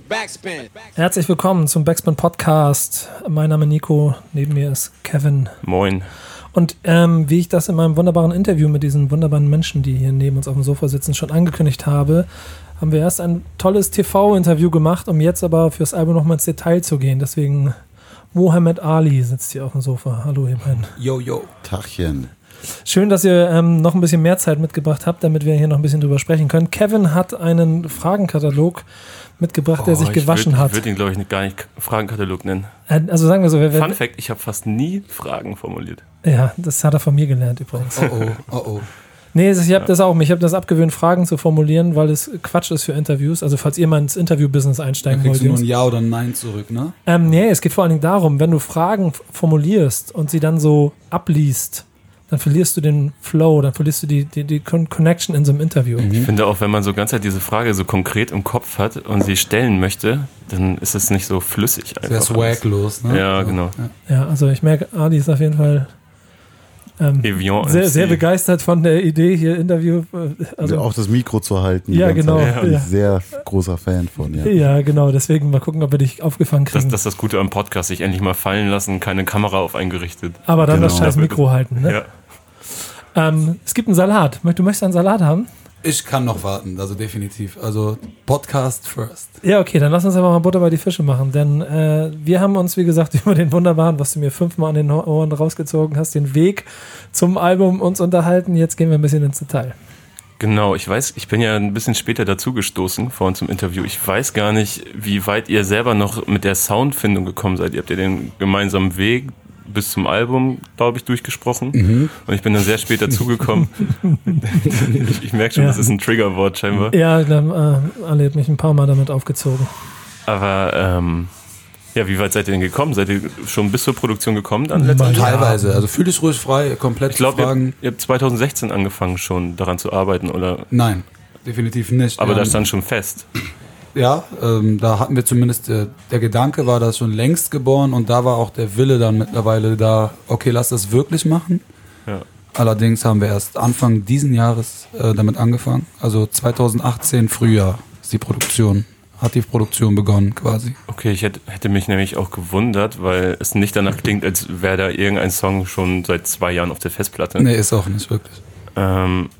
Backspin. Herzlich willkommen zum Backspin Podcast. Mein Name ist Nico, neben mir ist Kevin. Moin. Und ähm, wie ich das in meinem wunderbaren Interview mit diesen wunderbaren Menschen, die hier neben uns auf dem Sofa sitzen, schon angekündigt habe, haben wir erst ein tolles TV-Interview gemacht, um jetzt aber fürs Album nochmal ins Detail zu gehen. Deswegen Mohammed Ali sitzt hier auf dem Sofa. Hallo, ihr beiden. Yo, yo. Tachchen. Schön, dass ihr ähm, noch ein bisschen mehr Zeit mitgebracht habt, damit wir hier noch ein bisschen drüber sprechen können. Kevin hat einen Fragenkatalog mitgebracht, oh, der sich gewaschen würd, hat. Ich würde ihn, glaube ich, gar nicht Fragenkatalog nennen. Äh, also sagen wir so. Wer, Fun Fact, ich habe fast nie Fragen formuliert. Ja, das hat er von mir gelernt übrigens. Oh oh, oh oh. Nee, ich habe das auch. Ich habe das abgewöhnt, Fragen zu formulieren, weil es Quatsch ist für Interviews. Also falls ihr mal ins Interview-Business einsteigen wollt. Kriegst du nur ein Ja oder ein Nein zurück, ne? Ähm, nee, es geht vor allen Dingen darum, wenn du Fragen formulierst und sie dann so abliest, dann verlierst du den Flow, dann verlierst du die, die, die Connection in so einem Interview. Ich finde auch, wenn man so ganz halt diese Frage so konkret im Kopf hat und sie stellen möchte, dann ist es nicht so flüssig. Sehr swaglos, ne? Ja, genau. Ja. also ich merke, Ali ist auf jeden Fall ähm, sehr, sehr begeistert von der Idee hier Interview. Äh, also auch das Mikro zu halten. Ja, genau. Ja. Bin ich sehr großer Fan von. Ja. ja, genau. Deswegen mal gucken, ob wir dich aufgefangen kriegen. Das, das ist das Gute am Podcast, sich endlich mal fallen lassen, keine Kamera auf eingerichtet. Aber dann genau. das scheiß Mikro halten. Ne? Ja. Ähm, es gibt einen Salat. Du möchtest einen Salat haben? Ich kann noch warten, also definitiv. Also Podcast first. Ja, okay, dann lass uns aber mal Butter bei die Fische machen. Denn äh, wir haben uns, wie gesagt, über den wunderbaren, was du mir fünfmal an den Ohren rausgezogen hast, den Weg zum Album uns unterhalten. Jetzt gehen wir ein bisschen ins Detail. Genau, ich weiß, ich bin ja ein bisschen später dazugestoßen vor uns zum Interview. Ich weiß gar nicht, wie weit ihr selber noch mit der Soundfindung gekommen seid. Ihr habt ja den gemeinsamen Weg bis zum Album, glaube ich, durchgesprochen. Mhm. Und ich bin dann sehr spät dazugekommen. ich, ich merke schon, ja. das ist ein Triggerwort scheinbar. Ja, dann, äh, alle hat mich ein paar Mal damit aufgezogen. Aber ähm, ja, wie weit seid ihr denn gekommen? Seid ihr schon bis zur Produktion gekommen dann letztendlich? Teilweise. Also fühl dich ruhig frei, komplett Ich glaube, ihr, ihr, habt 2016 angefangen schon daran zu arbeiten, oder? Nein, definitiv nicht. Aber das stand schon fest ja, ähm, da hatten wir zumindest, äh, der Gedanke war da schon längst geboren und da war auch der Wille dann mittlerweile da, okay, lass das wirklich machen. Ja. Allerdings haben wir erst Anfang diesen Jahres äh, damit angefangen. Also 2018 Frühjahr ist die Produktion, hat die Produktion begonnen quasi. Okay, ich hätte, hätte mich nämlich auch gewundert, weil es nicht danach klingt, als wäre da irgendein Song schon seit zwei Jahren auf der Festplatte. Nee, ist auch nicht wirklich. Ähm,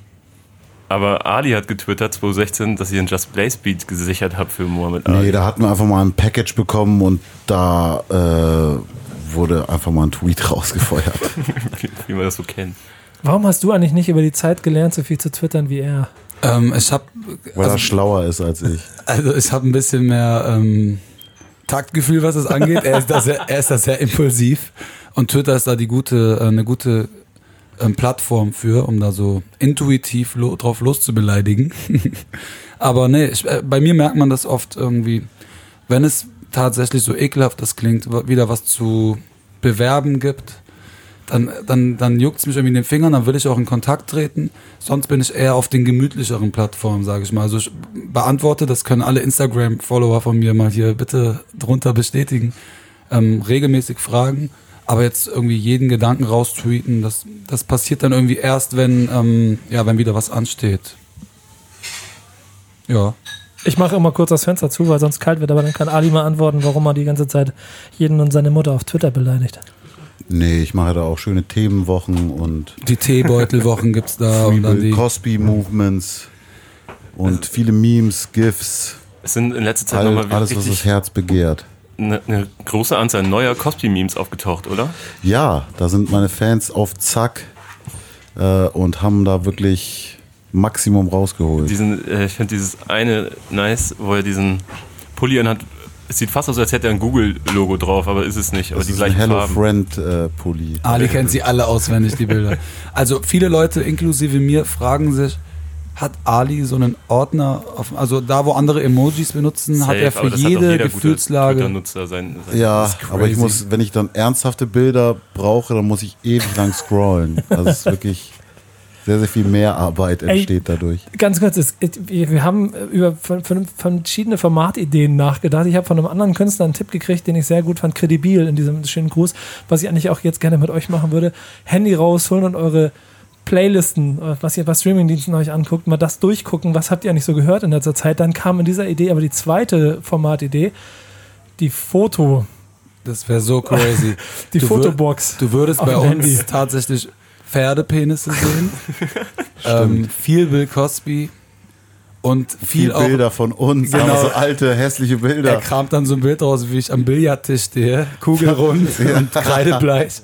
aber Ali hat getwittert 2016, dass ihr einen Just Blaze Beat gesichert habt für Mohammed Ali. Nee, da hatten wir einfach mal ein Package bekommen und da äh, wurde einfach mal ein Tweet rausgefeuert. wie, wie man das so kennt. Warum hast du eigentlich nicht über die Zeit gelernt, so viel zu twittern wie er? Ähm, ich hab, Weil also, er schlauer ist als ich. Also ich habe ein bisschen mehr ähm, Taktgefühl, was das angeht. Er ist da sehr, er ist da sehr impulsiv und Twitter ist da die gute, äh, eine gute ähm, Plattform für, um da so intuitiv lo drauf loszubeleidigen. Aber nee, ich, äh, bei mir merkt man das oft irgendwie, wenn es tatsächlich so ekelhaft das klingt, wieder was zu bewerben gibt, dann, dann, dann juckt es mich irgendwie in den Fingern, dann will ich auch in Kontakt treten. Sonst bin ich eher auf den gemütlicheren Plattformen, sage ich mal. Also ich beantworte, das können alle Instagram-Follower von mir mal hier bitte drunter bestätigen, ähm, regelmäßig Fragen aber jetzt irgendwie jeden Gedanken raustweeten, das, das passiert dann irgendwie erst, wenn, ähm, ja, wenn wieder was ansteht. Ja. Ich mache immer kurz das Fenster zu, weil sonst kalt wird, aber dann kann Ali mal antworten, warum er die ganze Zeit jeden und seine Mutter auf Twitter beleidigt. Nee, ich mache da auch schöne Themenwochen und. Die Teebeutelwochen gibt's da und dann die. Cosby Movements und viele Memes, GIFs. Es sind in letzter Zeit nochmal Alles, was das Herz begehrt eine, eine große Anzahl neuer Cosby-Memes aufgetaucht, oder? Ja, da sind meine Fans auf Zack äh, und haben da wirklich Maximum rausgeholt. Diesen, äh, ich finde dieses eine nice, wo er diesen Pulli anhat. Es sieht fast aus, als hätte er ein Google-Logo drauf, aber ist es nicht. Aber das die ist gleichen ein Hello Farben. Friend äh, Pulli. Ali kennt sie alle auswendig, die Bilder. Also viele Leute, inklusive mir, fragen sich, hat Ali so einen Ordner, auf, also da, wo andere Emojis benutzen, Safe, hat er für jede Gefühlslage. Sein, sein ja, aber ich muss, wenn ich dann ernsthafte Bilder brauche, dann muss ich ewig lang scrollen. Also es ist wirklich sehr, sehr viel mehr Arbeit entsteht Ey, dadurch. Ganz kurz, es, wir haben über verschiedene Formatideen nachgedacht. Ich habe von einem anderen Künstler einen Tipp gekriegt, den ich sehr gut fand, kredibil in diesem schönen Gruß, was ich eigentlich auch jetzt gerne mit euch machen würde. Handy rausholen und eure Playlisten, äh, was ihr bei Streamingdiensten euch anguckt, mal das durchgucken, was habt ihr eigentlich so gehört in letzter Zeit. Dann kam in dieser Idee aber die zweite Formatidee, die Foto, Das wäre so crazy. die Du wür- Fotobox. Du würdest bei uns Handy. tatsächlich Pferdepenisse sehen. ähm, viel Bill Cosby und viel, Viel auch. Bilder von uns, Genau. aber so alte, hässliche Er Bilder. kramt dann so ein Bild raus, wie ich am Billardtisch stehe, kugelrund und kreidebleich.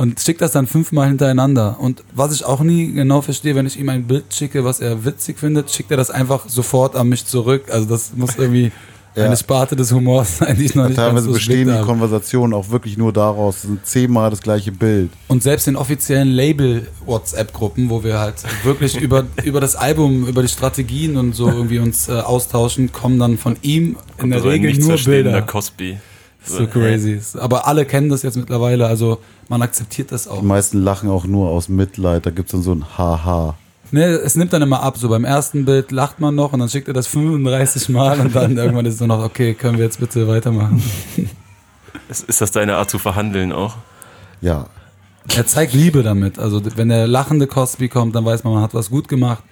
Und schickt das dann fünfmal hintereinander. Und was ich auch nie genau verstehe, wenn ich ihm ein Bild schicke, was er witzig findet, schickt er das einfach sofort an mich zurück. Also das muss irgendwie Ja. eine Sparte des Humors sein, die ich noch nicht ganz Teilweise so bestehen die habe. Konversationen auch wirklich nur daraus. Es sind zehnmal das gleiche Bild. Und selbst in offiziellen Label-WhatsApp-Gruppen, wo wir halt wirklich über, über das Album, über die Strategien und so irgendwie uns äh, austauschen, kommen dann von ihm in der so ein Regel nicht nur Bilder. Cosby. So crazy. Aber alle kennen das jetzt mittlerweile, also man akzeptiert das auch. Die meisten lachen auch nur aus Mitleid. Da gibt es dann so ein Haha. Ne, es nimmt dann immer ab. So beim ersten Bild lacht man noch und dann schickt er das 35 Mal und dann irgendwann ist es nur noch, okay, können wir jetzt bitte weitermachen. Ist, ist das deine Art zu verhandeln auch? Ja. Er zeigt Liebe damit. Also wenn der lachende Cosby kommt, dann weiß man, man hat was gut gemacht.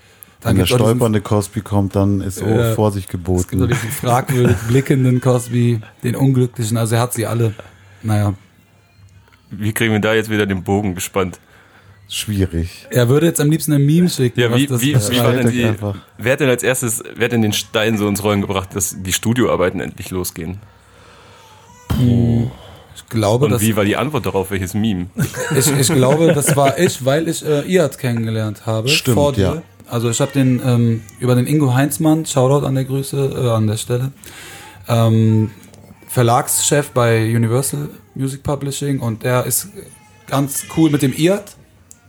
Dann Wenn der stolpernde Cosby kommt, dann ist oh, Ja. Vorsicht Es gibt auch geboten. diesen fragwürdig blickenden Cosby, den unglücklichen, also er hat sie alle. Naja. Wie kriegen wir da jetzt wieder den Bogen gespannt? Schwierig. Er würde jetzt am liebsten ein Meme schicken. Ja, was wie, das wie, wie war denn die, einfach. wer hat denn als erstes, wer hat denn den Stein so ins Rollen gebracht, dass die Studioarbeiten endlich losgehen? Ich glaube, Und wie war die Antwort darauf, welches Meme? ich, ich glaube, das war ich, weil ich äh, Iad kennengelernt habe. Stimmt, vor dir. ja. Also ich habe den ähm, über den Ingo Heinzmann, Shoutout an der Grüße, äh, an der Stelle, ähm, Verlagschef bei Universal Music Publishing und der ist ganz cool mit dem Iad.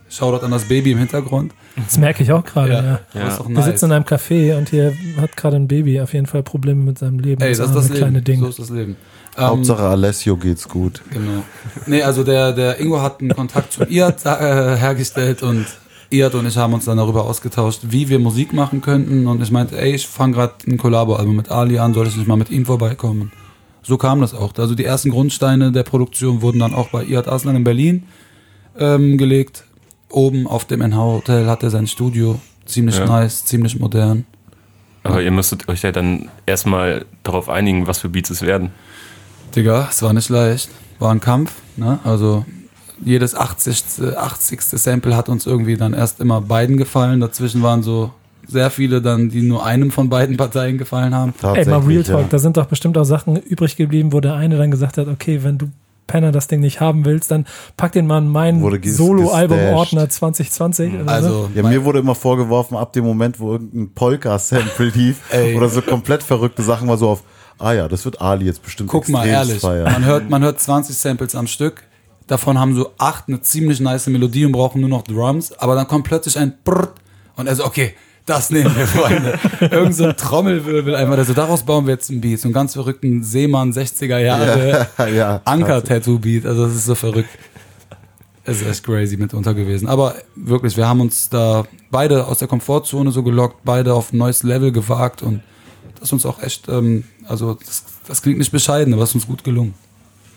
Shoutout an das Baby im Hintergrund. Das merke ich auch gerade, ja. Ja. Das ist doch Wir nice. sitzen in einem Café und hier hat gerade ein Baby auf jeden Fall Probleme mit seinem Leben. Ey, das ist arme das kleine Leben. Ding. So ist das Leben. Ähm, Hauptsache Alessio geht's gut. Genau. Nee, also der, der Ingo hat einen Kontakt zu Iad äh, hergestellt und Iad und ich haben uns dann darüber ausgetauscht, wie wir Musik machen könnten. Und ich meinte, ey, ich fange gerade ein Collabo-Album mit Ali an, soll ich nicht mal mit ihm vorbeikommen? So kam das auch. Also die ersten Grundsteine der Produktion wurden dann auch bei Iad Aslan in Berlin ähm, gelegt. Oben auf dem NH Hotel hat er sein Studio. Ziemlich Ja. nice, ziemlich modern. Aber ihr müsstet euch ja dann erstmal darauf einigen, was für Beats es werden. Digga, es war nicht leicht. War ein Kampf. Ne? Also jedes 80. 80. Sample hat uns irgendwie dann erst immer beiden gefallen. Dazwischen waren so sehr viele dann, die nur einem von beiden Parteien gefallen haben. Ey, mal Real Talk, ja. da sind doch bestimmt auch Sachen übrig geblieben, wo der eine dann gesagt hat, okay, wenn du Penner das Ding nicht haben willst, dann pack den mal in meinen Solo-Album-Ordner 2020. oder so. Also Ja, mir wurde immer vorgeworfen, ab dem Moment, wo irgendein Polka-Sample lief Ey. oder so komplett verrückte Sachen war so auf, ah ja, das wird Ali jetzt bestimmt guck mal ehrlich, feiern. man hört, man hört 20 Samples am Stück. Davon haben so acht eine ziemlich nice Melodie und brauchen nur noch Drums. Aber dann kommt plötzlich ein Brrrt und er so, okay, das nehmen wir, Freunde. Irgend so ein Trommelwirbel einfach. Also daraus bauen wir jetzt einen Beat. So einen ganz verrückten Seemann 60er Jahre. Ja, ja. Anker-Tattoo-Beat, also das ist so verrückt. Es ist echt crazy mitunter gewesen. Aber wirklich, wir haben uns da beide aus der Komfortzone so gelockt, beide auf ein neues Level gewagt und das ist uns auch echt, ähm, also das, das klingt nicht bescheiden, aber es ist uns gut gelungen.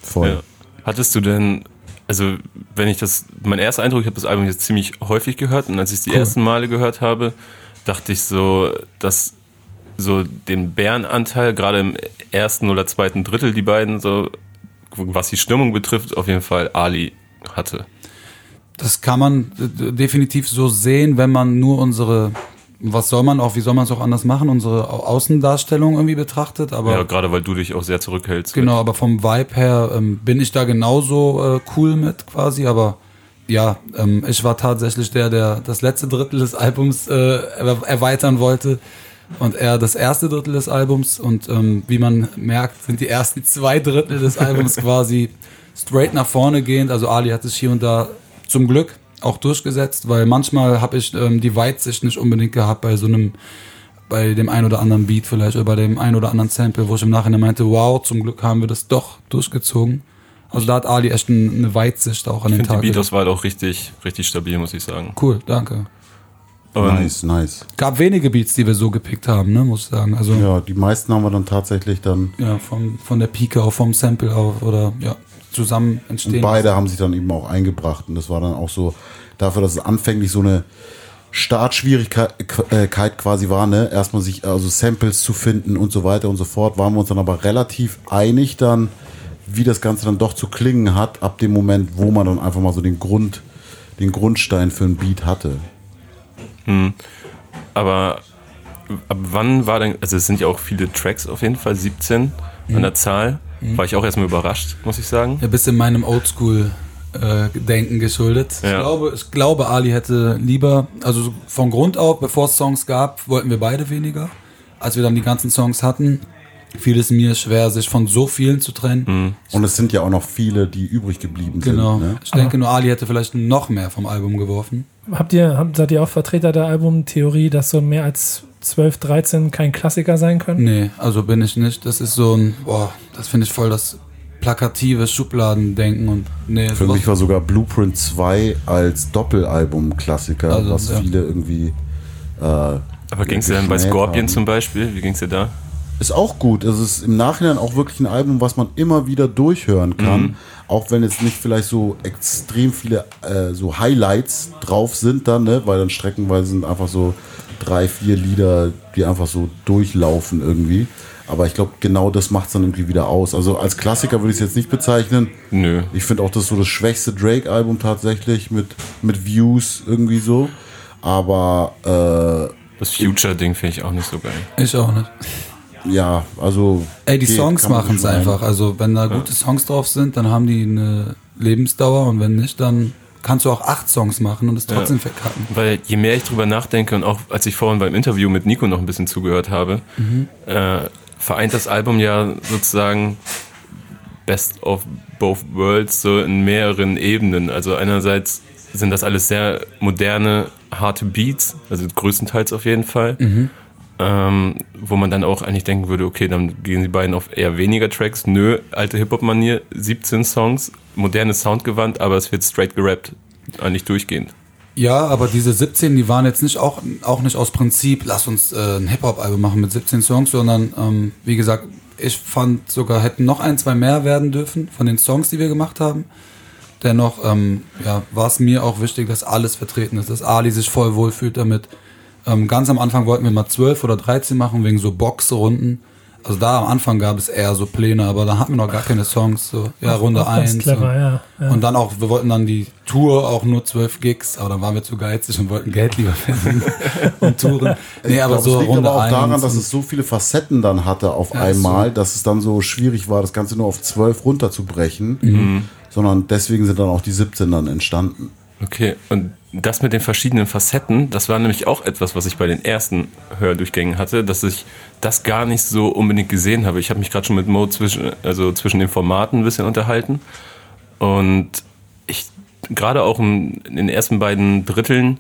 Voll. Ja. Hattest du denn, also wenn ich das, mein erster Eindruck, ich habe das Album jetzt ziemlich häufig gehört und als ich es die Cool. ersten Male gehört habe, dachte ich so, dass so den Bärenanteil, gerade im ersten oder zweiten Drittel, die beiden so, was die Stimmung betrifft, auf jeden Fall Ali hatte. Das kann man definitiv so sehen, wenn man nur unsere, was soll man auch, wie soll man es auch anders machen, unsere Au- Außendarstellung irgendwie betrachtet, aber ja, gerade weil du dich auch sehr zurückhältst. Genau, aber vom Vibe her ähm, bin ich da genauso äh, cool mit quasi, aber ja, ähm, ich war tatsächlich der, der das letzte Drittel des Albums äh, er erweitern wollte und er das erste Drittel des Albums und ähm, wie man merkt, sind die ersten zwei Drittel des Albums quasi straight nach vorne gehend, also Ali hat es hier und da zum Glück auch durchgesetzt, weil manchmal habe ich ähm, die Weitsicht nicht unbedingt gehabt bei so einem bei dem ein oder anderen Beat vielleicht oder bei dem ein oder anderen Sample, wo ich im Nachhinein meinte, wow, zum Glück haben wir das doch durchgezogen. Also da hat Ali echt ein- eine Weitsicht auch an Ich den finde die Tag. gelegt. Beat-Auswahl auch richtig, richtig stabil, muss ich sagen. Cool, danke. Und Nice, nice. Gab wenige Beats, die wir so gepickt haben, ne, muss ich sagen. Also ja, Ja, die meisten haben wir dann tatsächlich dann, vom, von der Pike auf, vom Sample auf oder ja, zusammen entstehen. und beide haben sich dann eben auch eingebracht und das war dann auch so dafür, dass es anfänglich so eine Startschwierigkeit quasi war, ne? Erstmal sich also Samples zu finden und so weiter und so fort, waren wir uns dann aber relativ einig dann, wie das Ganze dann doch zu klingen hat, ab dem Moment, wo man dann einfach mal so den Grund, den Grundstein für ein Beat hatte. Hm. Aber ab wann war denn, also es sind ja auch viele Tracks auf jeden Fall, 17 mhm. an der Zahl. Mhm. War ich auch erstmal überrascht, muss ich sagen. Ja, bist in meinem Oldschool-Denken äh, geschuldet. Ja. Ich, glaube, ich glaube, Ali hätte lieber, also von Grund auf, bevor es Songs gab, wollten wir beide weniger. Als wir dann die ganzen Songs hatten, fiel es mir schwer, sich von so vielen zu trennen. Mhm. Und es sind ja auch noch viele, die übrig geblieben genau. sind. Genau. Ne? Ich denke, nur Ali hätte vielleicht noch mehr vom Album geworfen. Habt ihr, habt, seid ihr auch Vertreter der Albumtheorie, dass so mehr als 12, 13 kein Klassiker sein können? Nee, also bin ich nicht. Das ist so ein, boah, das finde ich voll das plakative Schubladendenken und nee. Für mich war sogar Blueprint 2 als Doppelalbum Klassiker, also, was ja. viele irgendwie. Äh, Aber ging es dir dann bei Scorpion haben. zum Beispiel? Wie ging es dir da? Ist auch gut. Es ist im Nachhinein auch wirklich ein Album, was man immer wieder durchhören kann. Mhm. Auch wenn jetzt nicht vielleicht so extrem viele äh, so Highlights drauf sind dann, ne? weil dann streckenweise sind einfach so drei, vier Lieder, die einfach so durchlaufen irgendwie. Aber ich glaube, genau das macht es dann irgendwie wieder aus. Also als Klassiker würde ich es jetzt nicht bezeichnen. Nö. Ich finde auch, das so das schwächste Drake-Album tatsächlich mit, mit Views irgendwie so. Aber äh, das Future-Ding finde ich auch nicht so geil. Ich auch nicht. Ja, also. Ey, die Songs machen es einfach. Also wenn da gute Songs drauf sind, dann haben die eine Lebensdauer und wenn nicht, dann kannst du auch acht Songs machen und es trotzdem ja. verkacken. Weil je mehr ich drüber nachdenke und auch als ich vorhin beim Interview mit Nico noch ein bisschen zugehört habe, mhm. äh, vereint das Album ja sozusagen Best of Both Worlds so in mehreren Ebenen. Also einerseits sind das alles sehr moderne, harte Beats, also größtenteils auf jeden Fall. Mhm. Ähm, wo man dann auch eigentlich denken würde, okay, dann gehen die beiden auf eher weniger Tracks. Nö, alte Hip-Hop-Manier, 17 Songs, modernes Soundgewand, aber es wird straight gerappt, eigentlich durchgehend. Ja, aber diese 17, die waren jetzt nicht auch, auch nicht aus Prinzip, lass uns äh, ein Hip-Hop-Album machen mit 17 Songs, sondern ähm, wie gesagt, ich fand sogar, hätten noch ein, zwei mehr werden dürfen von den Songs, die wir gemacht haben. Dennoch ähm, ja, war es mir auch wichtig, dass alles vertreten ist, dass Ali sich voll wohlfühlt damit, ähm, ganz am Anfang wollten wir mal 12 oder 13 machen, wegen so Boxrunden. Also da am Anfang gab es eher so Pläne, aber da hatten wir noch gar keine Songs. So, ja, Runde 1. Clever, und, ja, ja. und dann auch, wir wollten dann die Tour auch nur 12 Gigs, aber dann waren wir zu geizig und wollten Geld lieber verdienen und touren. Nee, aber glaub, so es liegt Runde aber auch daran, dass es so viele Facetten dann hatte auf ja, einmal, so. dass es dann so schwierig war, das Ganze nur auf 12 runterzubrechen. Mhm. Sondern deswegen sind dann auch die 17 dann entstanden. Okay, und das mit den verschiedenen Facetten, das war nämlich auch etwas, was ich bei den ersten Hördurchgängen hatte, dass ich das gar nicht so unbedingt gesehen habe. Ich habe mich gerade schon mit Mo zwischen, also zwischen den Formaten ein bisschen unterhalten. Und ich, gerade auch in, in den ersten beiden Dritteln,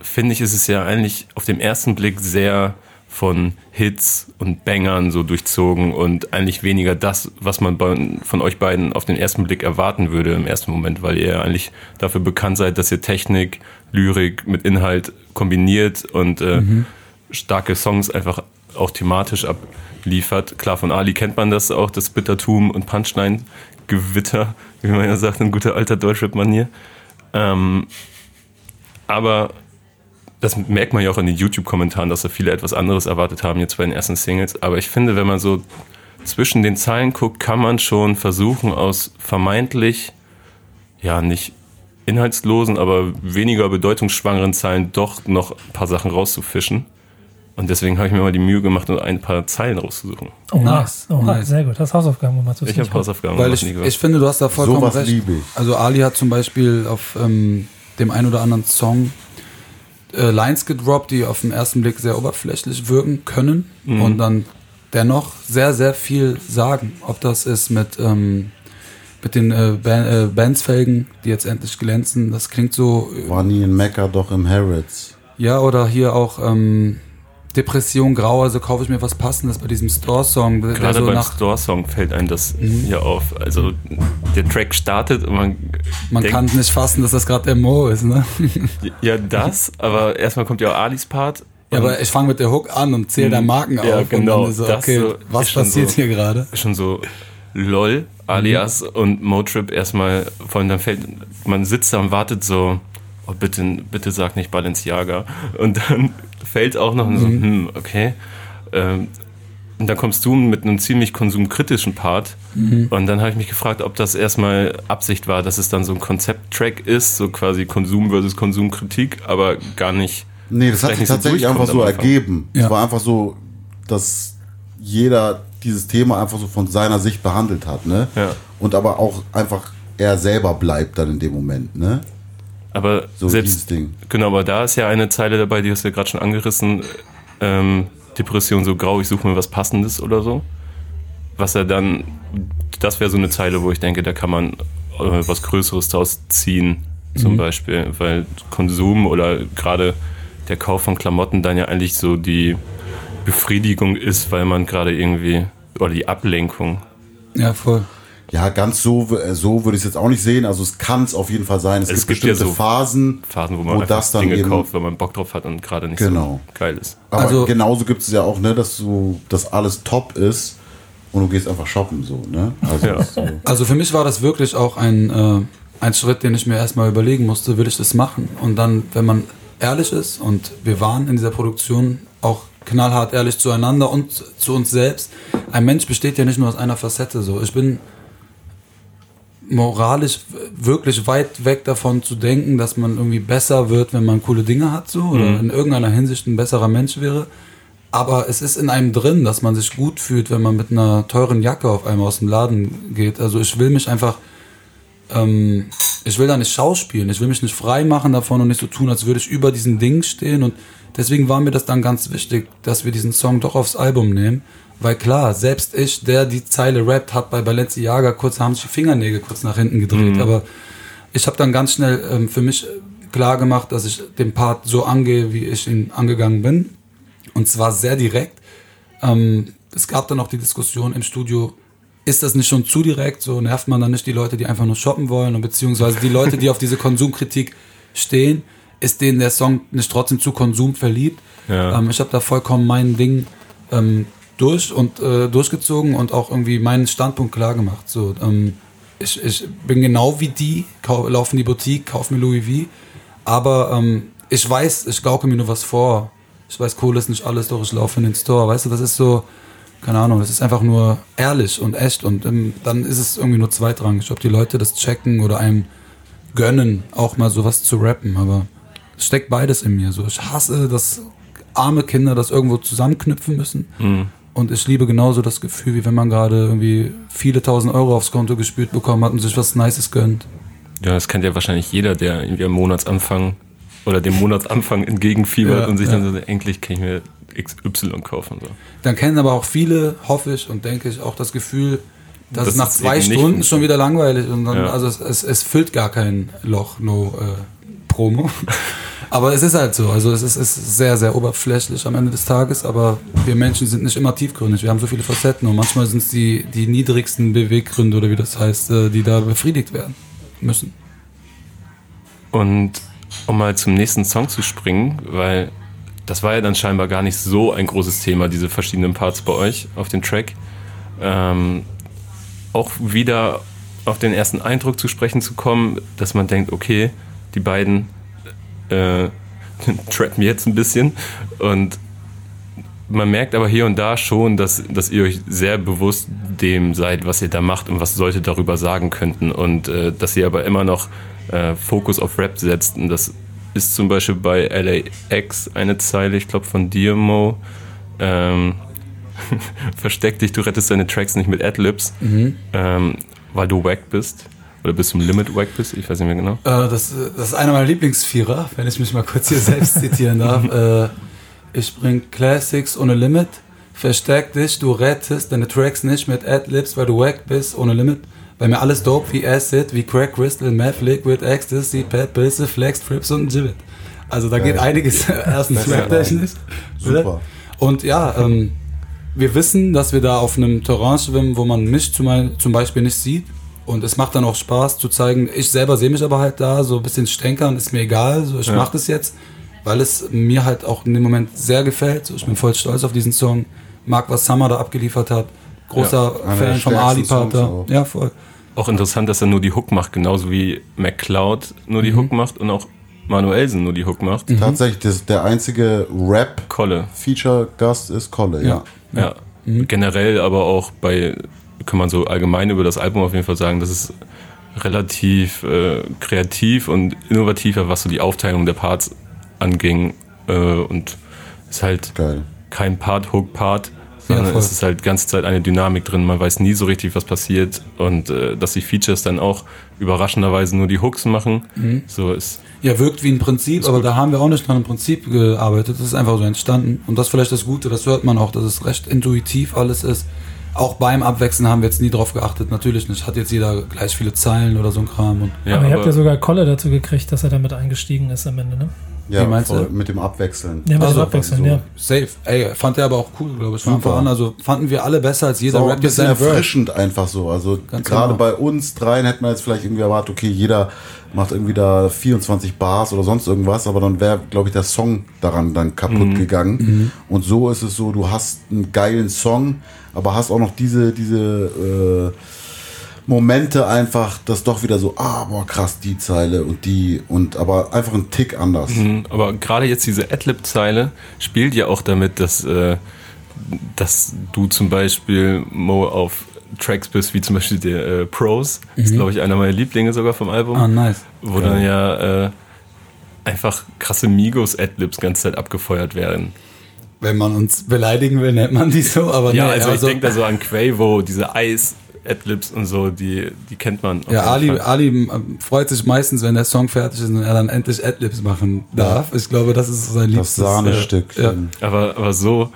finde ich, ist es ja eigentlich auf den ersten Blick sehr von Hits und Bangern so durchzogen und eigentlich weniger das, was man bei, von euch beiden auf den ersten Blick erwarten würde im ersten Moment, weil ihr eigentlich dafür bekannt seid, dass ihr Technik, Lyrik mit Inhalt kombiniert und äh, mhm. starke Songs einfach auch thematisch abliefert. Klar, von Ali kennt man das auch, das Bittertum und Punchline-Gewitter, wie man ja sagt, in guter alter Deutschrap-Manier. Ähm, aber das merkt man ja auch in den YouTube-Kommentaren, dass da viele etwas anderes erwartet haben jetzt bei den ersten Singles. Aber ich finde, wenn man so zwischen den Zeilen guckt, kann man schon versuchen, aus vermeintlich, ja, nicht inhaltslosen, aber weniger bedeutungsschwangeren Zeilen doch noch ein paar Sachen rauszufischen. Und deswegen habe ich mir mal die Mühe gemacht, um ein paar Zeilen rauszusuchen. Oh, nice. Oh, nice. Sehr gut. Hast Hausaufgaben gemacht. Ich habe Hausaufgaben Weil gemacht. Ich, ich finde, du hast da vollkommen so recht. Liebe ich. Also Ali hat zum Beispiel auf ähm, dem einen oder anderen Song äh, Lines gedroppt, die auf den ersten Blick sehr oberflächlich wirken können mhm. und dann dennoch sehr, sehr viel sagen. Ob das ist mit, ähm, mit den äh, Ban äh, Bandsfelgen, die jetzt endlich glänzen, das klingt so. Äh, War nie in Mecca, doch im Harrods. Ja, oder hier auch ähm, Depression grau, also kaufe ich mir was Passendes bei diesem Store-Song. Gerade so beim Store-Song fällt einem das mhm. hier auf. Also der Track startet und man. Man denkt, kann nicht fassen, dass das gerade der Mo ist, ne? Ja, das, aber erstmal kommt ja auch Alis Part. Ja, aber ich fange mit der Hook an und zähle da mhm. Marken ja, auf. Genau, und dann so, okay, so, was passiert so, hier gerade? Schon so LOL, alias mhm. und Motrip erstmal, vor allem dann fällt, man sitzt da und wartet so oh bitte, bitte sag nicht Balenciaga. Und dann fällt auch noch so, hm, okay. Ähm, und dann kommst du mit einem ziemlich konsumkritischen Part. Und dann habe ich mich gefragt, ob das erstmal Absicht war, dass es dann so ein Konzepttrack ist, so quasi Konsum versus Konsumkritik, aber gar nicht. Nee, das hat sich tatsächlich einfach so ergeben. Ja. Es war einfach so, dass jeder dieses Thema einfach so von seiner Sicht behandelt hat, ne? Ja. Und aber auch einfach er selber bleibt dann in dem Moment, ne? Aber So selbst, Ding. genau, aber da ist ja eine Zeile dabei, die hast du ja gerade schon angerissen. Ähm, Depression so grau, ich suche mir was Passendes oder so. Was er dann, das wäre so eine Zeile, wo ich denke, da kann man äh, was Größeres draus ziehen, zum Beispiel. Weil Konsum oder gerade der Kauf von Klamotten dann ja eigentlich so die Befriedigung ist, weil man gerade irgendwie, oder die Ablenkung. Ja, voll. Ja, ganz so, äh, so würde ich es jetzt auch nicht sehen. Also es kann es auf jeden Fall sein. Es, Es gibt gibt ja bestimmte so Phasen, Phasen, wo man wo das dann Dinge eben, kauft, wenn man Bock drauf hat und gerade nicht Genau. so geil ist. Aber Also- genauso gibt es ja auch, ne, dass du, dass alles top ist und du gehst einfach shoppen so, ne? Also Ja. so. Also für mich war das wirklich auch ein, äh, ein Schritt, den ich mir erstmal überlegen musste, will ich das machen? Und dann, wenn man ehrlich ist und wir waren in dieser Produktion auch knallhart ehrlich zueinander und zu uns selbst. Ein Mensch besteht ja nicht nur aus einer Facette so. Ich bin moralisch wirklich weit weg davon zu denken, dass man irgendwie besser wird, wenn man coole Dinge hat so oder in irgendeiner Hinsicht ein besserer Mensch wäre. Aber es ist in einem drin, dass man sich gut fühlt, wenn man mit einer teuren Jacke auf einmal aus dem Laden geht. Also ich will mich einfach, ähm, ich will da nicht schauspielen, ich will mich nicht frei machen davon und nicht so tun, als würde ich über diesen Ding stehen. Und deswegen war mir das dann ganz wichtig, dass wir diesen Song doch aufs Album nehmen. Weil klar, selbst ich, der die Zeile rappt, hat bei Balenciaga kurz, haben sich die Fingernägel kurz nach hinten gedreht. Aber ich habe dann ganz schnell ähm, für mich klar gemacht, dass ich den Part so angehe, wie ich ihn angegangen bin. Und zwar sehr direkt. Ähm, es gab dann auch die Diskussion im Studio, ist das nicht schon zu direkt? So nervt man dann nicht die Leute, die einfach nur shoppen wollen und beziehungsweise die Leute, die auf diese Konsumkritik stehen, ist denen der Song nicht trotzdem zu Konsum verliebt? Ja. Ähm, ich habe da vollkommen mein Ding ähm, durch und äh, durchgezogen und auch irgendwie meinen Standpunkt klar gemacht. So, ähm, ich, ich bin genau wie die, laufe in die Boutique, kaufe mir Louis V, aber ähm, ich weiß, ich gauke mir nur was vor. Ich weiß, Kohle ist nicht alles, doch ich laufe in den Store. Weißt du, das ist so, keine Ahnung, das ist einfach nur ehrlich und echt und ähm, dann ist es irgendwie nur zweitrangig, ob die Leute das checken oder einem gönnen, auch mal sowas zu rappen, aber es steckt beides in mir. So, ich hasse, dass arme Kinder das irgendwo zusammenknüpfen müssen. Und ich liebe genauso das Gefühl, wie wenn man gerade irgendwie viele tausend Euro aufs Konto gespült bekommen hat und sich was Nices gönnt. Ja, das kennt ja wahrscheinlich jeder, der irgendwie am Monatsanfang oder dem Monatsanfang entgegenfiebert Ja, und sich ja. dann so, endlich kann ich mir XY kaufen. So. Dann kennen aber auch viele, hoffe ich und denke ich, auch das Gefühl, dass Das es nach zwei Stunden schon wieder langweilig und dann, Ja. also es, es, es füllt gar kein Loch, no äh, Promo. aber es ist halt so, also es ist, ist sehr, sehr oberflächlich am Ende des Tages, aber wir Menschen sind nicht immer tiefgründig, wir haben so viele Facetten und manchmal sind es die, die niedrigsten Beweggründe oder wie das heißt, äh, die da befriedigt werden müssen. Und um mal zum nächsten Song zu springen, weil das war ja dann scheinbar gar nicht so ein großes Thema, diese verschiedenen Parts bei euch auf dem Track. Ähm, auch wieder auf den ersten Eindruck zu sprechen zu kommen, dass man denkt, okay, die beiden äh, trappen jetzt ein bisschen und man merkt aber hier und da schon, dass, dass ihr euch sehr bewusst dem seid, was ihr da macht und was Leute darüber sagen könnten. Und äh, dass ihr aber immer noch äh, Fokus auf Rap setzt. Und das ist zum Beispiel bei LAX eine Zeile, ich glaube von dir, Mo. Ähm, Versteck dich, du rettest deine Tracks nicht mit Adlibs, ähm, weil du wack bist. Oder bis zum Limit wack bist, ich weiß nicht mehr genau. Äh, das, das ist einer meiner Lieblingsvierer, wenn ich mich mal kurz hier selbst zitieren darf. Äh, ich bring Classics ohne Limit. Versteck dich, du rettest deine Tracks nicht mit Adlibs, weil du wack bist ohne Limit. Bei mir alles dope wie Acid, wie Crack, Crystal, Meth, Liquid, Ecstasy, Pet, Pilze, Flex, Trips und Gibbet. Also da geht einiges erstens rap-technisch. Super. Und ja, ähm, wir wissen, dass wir da auf einem Terrain schwimmen, wo man mich zum Beispiel nicht sieht. Und es macht dann auch Spaß zu zeigen, ich selber sehe mich aber halt da, so ein bisschen stänkern, ist mir egal, so ich Ja. mache das jetzt, weil es mir halt auch in dem Moment sehr gefällt. So, ich bin voll stolz auf diesen Song, mag, was Summer da abgeliefert hat. Großer der Fan vom auch. Ja, voll. Auch interessant, dass er nur die Hook macht, genauso wie McCloud nur die Hook macht und auch Manuelsen nur die Hook macht. Tatsächlich, das, der einzige Rap-Feature-Gast ist Kolle, ja. Ja. Generell aber auch bei, kann man so allgemein über das Album auf jeden Fall sagen, dass es relativ äh, kreativ und innovativer, was so die Aufteilung der Parts anging. Äh, und es ist halt Geil. kein Part-Hook-Part, sondern voll. es ist halt die ganze Zeit eine Dynamik drin. Man weiß nie so richtig, was passiert. Und äh, dass die Features dann auch überraschenderweise nur die Hooks machen, Mhm. so ist Ja, wirkt wie ein Prinzip, aber da haben wir auch nicht an einem Prinzip gearbeitet. Das ist einfach so entstanden. Und das ist vielleicht das Gute, das hört man auch, dass es recht intuitiv alles ist. Auch beim Abwechseln haben wir jetzt nie drauf geachtet. Natürlich nicht. Hat jetzt jeder gleich viele Zeilen oder so ein Kram. Und ja, aber ihr habt ja sogar Kolle dazu gekriegt, dass er damit eingestiegen ist am Ende, ne? Ja, Wie meinst voll, du? mit dem Abwechseln. Ja, mit Also, dem Abwechseln, so. ja. safe. Ey, fand er aber auch cool, glaube ich. Von Super. An. Also fanden wir alle besser als jeder So ein Rap jetzt bisschen erfrischend einfach so. Also Ganz gerade genau. bei uns dreien hätte man jetzt vielleicht irgendwie erwartet, okay, jeder macht irgendwie da 24 Bars oder sonst irgendwas, aber dann wäre, glaube ich, der Song daran dann kaputt gegangen. Mhm. Und so ist es so, du hast einen geilen Song, aber hast auch noch diese, diese äh, Momente einfach, dass doch wieder so, ah, boah, krass, die Zeile und die und aber einfach ein Tick anders. Mhm, Aber gerade jetzt diese Adlib-Zeile spielt ja auch damit, dass, äh, dass du zum Beispiel Mo auf Tracks bist, wie zum Beispiel der äh, Pros. Das ist, glaube ich, einer meiner Lieblinge sogar vom Album. Ah, nice. Wo dann ja äh, einfach krasse Migos-Adlibs ganze Zeit abgefeuert werden. Wenn man uns beleidigen will, nennt man die so. Aber Ja, nee, also ich also- denke da so an Quavo, diese Eis. Adlibs und so, die, die kennt man. Ja, Ali, Fall. Ali freut sich meistens, wenn der Song fertig ist und er dann endlich Adlibs machen darf. Ich glaube, das ist sein Das liebstes. Sahnestück. Ja. Aber, aber so,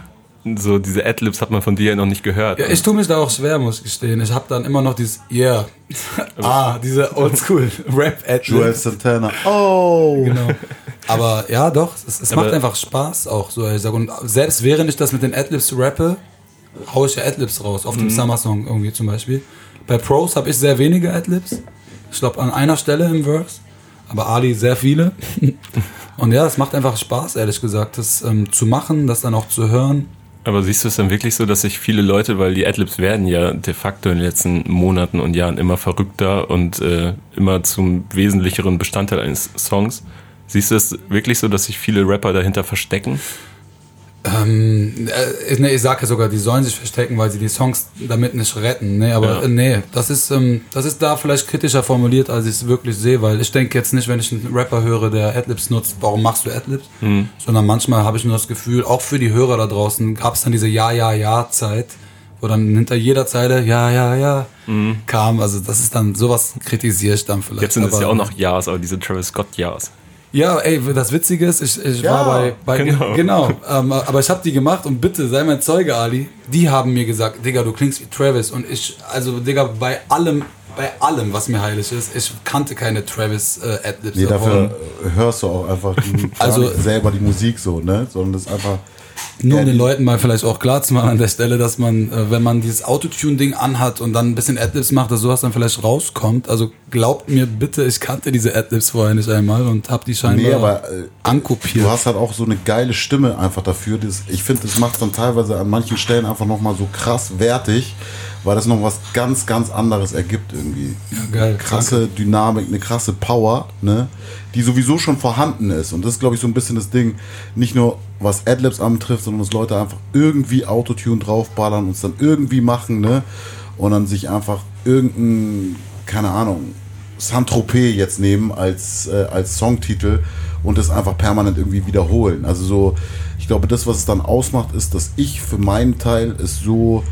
so diese Adlibs hat man von dir ja noch nicht gehört. Ja, ich tue mich da auch schwer, muss ich gestehen. Ich habe dann immer noch dieses Yeah. ah, diese Oldschool Rap Joel Adlibs. Santana. Oh! Genau. Aber ja, doch, es, es macht einfach Spaß auch so. Ich sag, und selbst während ich das mit den Adlibs rappe, haue ich ja Adlibs raus. Auf dem Summer-Song irgendwie zum Beispiel. Bei Pros habe ich sehr wenige Adlibs. Ich glaube an einer Stelle im Verse. Aber Ali sehr viele. und ja, es macht einfach Spaß, ehrlich gesagt, das ähm, zu machen, das dann auch zu hören. Aber siehst du es dann wirklich so, dass sich viele Leute, weil die Adlibs werden ja de facto in den letzten Monaten und Jahren immer verrückter und äh, immer zum wesentlicheren Bestandteil eines Songs, siehst du es wirklich so, dass sich viele Rapper dahinter verstecken? Ähm, äh, nee, ich sage ja sogar, die sollen sich verstecken, weil sie die Songs damit nicht retten. Nee, aber Ja. äh, nee, das ist, ähm, das ist da vielleicht kritischer formuliert, als ich es wirklich sehe, weil ich denke jetzt nicht, wenn ich einen Rapper höre, der Adlibs nutzt, warum machst du Adlibs? Sondern manchmal habe ich nur das Gefühl, auch für die Hörer da draußen gab es dann diese Ja, Ja, Ja-Zeit, wo dann hinter jeder Zeile Ja, Ja, Ja kam. Also das ist dann, sowas kritisiere ich dann vielleicht. Jetzt sind es aber- ja auch noch Ja's, aber diese Travis Scott Ja's. Ja, ey, das Witzige ist, ich, ich Ja, war bei, bei genau. genau, ähm, aber ich habe die gemacht und bitte sei mein Zeuge, Ali. Die haben mir gesagt, Digga, du klingst wie Travis und ich, also Digga, bei allem, bei allem, was mir heilig ist, ich kannte keine Travis äh, Adlibs. Nee, davon. dafür hörst du auch einfach die, Also- selber die Musik so, ne? Sondern das ist einfach. Nur um den Leuten mal vielleicht auch klar zu machen an der Stelle, dass man, äh, wenn man dieses Autotune-Ding anhat und dann ein bisschen Adlibs macht, dass sowas dann vielleicht rauskommt. Also glaubt mir bitte, ich kannte diese Adlibs vorher nicht einmal und habe die scheinbar Nee, aber äh, ankopiert. du hast halt auch so eine geile Stimme einfach dafür. Das, ich finde, das macht dann teilweise an manchen Stellen einfach nochmal so krass wertig, weil das noch was ganz, ganz anderes ergibt irgendwie. Ja, geil. Krasse Dynamik, eine krasse Power, ne? Die sowieso schon vorhanden ist. Und das ist, glaube ich, so ein bisschen das Ding, nicht nur was Adlibs anbetrifft, sondern dass Leute einfach irgendwie Autotune draufballern und es dann irgendwie machen, ne? Und dann sich einfach irgendein, keine Ahnung, Saint-Tropez jetzt nehmen als, äh, als Songtitel und das einfach permanent irgendwie wiederholen. Also so, ich glaube, das, was es dann ausmacht, ist, dass ich für meinen Teil es so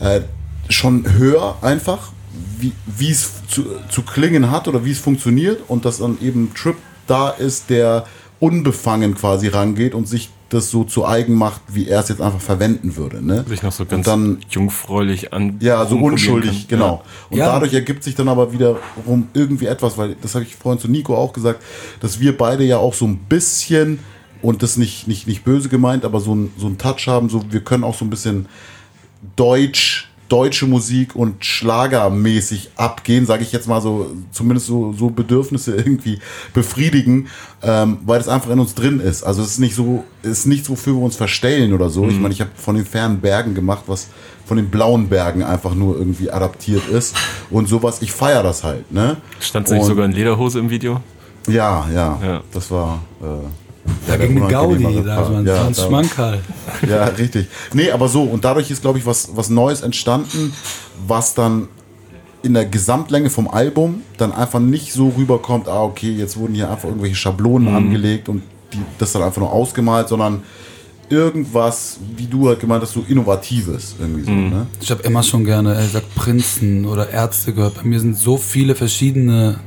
äh, schon höre einfach, wie wie es zu, zu klingen hat oder wie es funktioniert und dass dann eben Trip da ist, der unbefangen quasi rangeht und sich das so zu eigen macht, wie er es jetzt einfach verwenden würde. Ne? Sich noch so und ganz dann jungfräulich an. ja, so unschuldig, kann. genau. Und Ja. dadurch ergibt sich dann aber wiederum irgendwie etwas, weil das habe ich vorhin zu Nico auch gesagt, dass wir beide ja auch so ein bisschen und das nicht, nicht, nicht böse gemeint, aber so ein, so ein Touch haben, so wir können auch so ein bisschen Deutsch, deutsche Musik und Schlagermäßig abgehen, sage ich jetzt mal so, zumindest so, so Bedürfnisse irgendwie befriedigen, ähm, weil das einfach in uns drin ist. Also es ist nicht so, es ist nichts, wofür wir uns verstellen oder so. Ich meine, ich habe von den fernen Bergen gemacht, was von den blauen Bergen einfach nur irgendwie adaptiert ist und sowas. Ich feiere das halt, ne? Stand nicht Und- sogar in Lederhose im Video? Ja, ja, Ja. das war. Äh, ja, ging eine Gaudi, da war ein ja, Franz Schmankerl. Ja, richtig. Nee, aber so, und dadurch ist, glaube ich, was, was Neues entstanden, was dann in der Gesamtlänge vom Album dann einfach nicht so rüberkommt, ah, okay, jetzt wurden hier einfach irgendwelche Schablonen angelegt und die, das dann einfach nur ausgemalt, sondern irgendwas, wie du halt gemeint hast, so Innovatives irgendwie so, ne? Ich habe immer schon gerne, er sagt Prinzen oder Ärzte gehört. Bei mir sind so viele verschiedene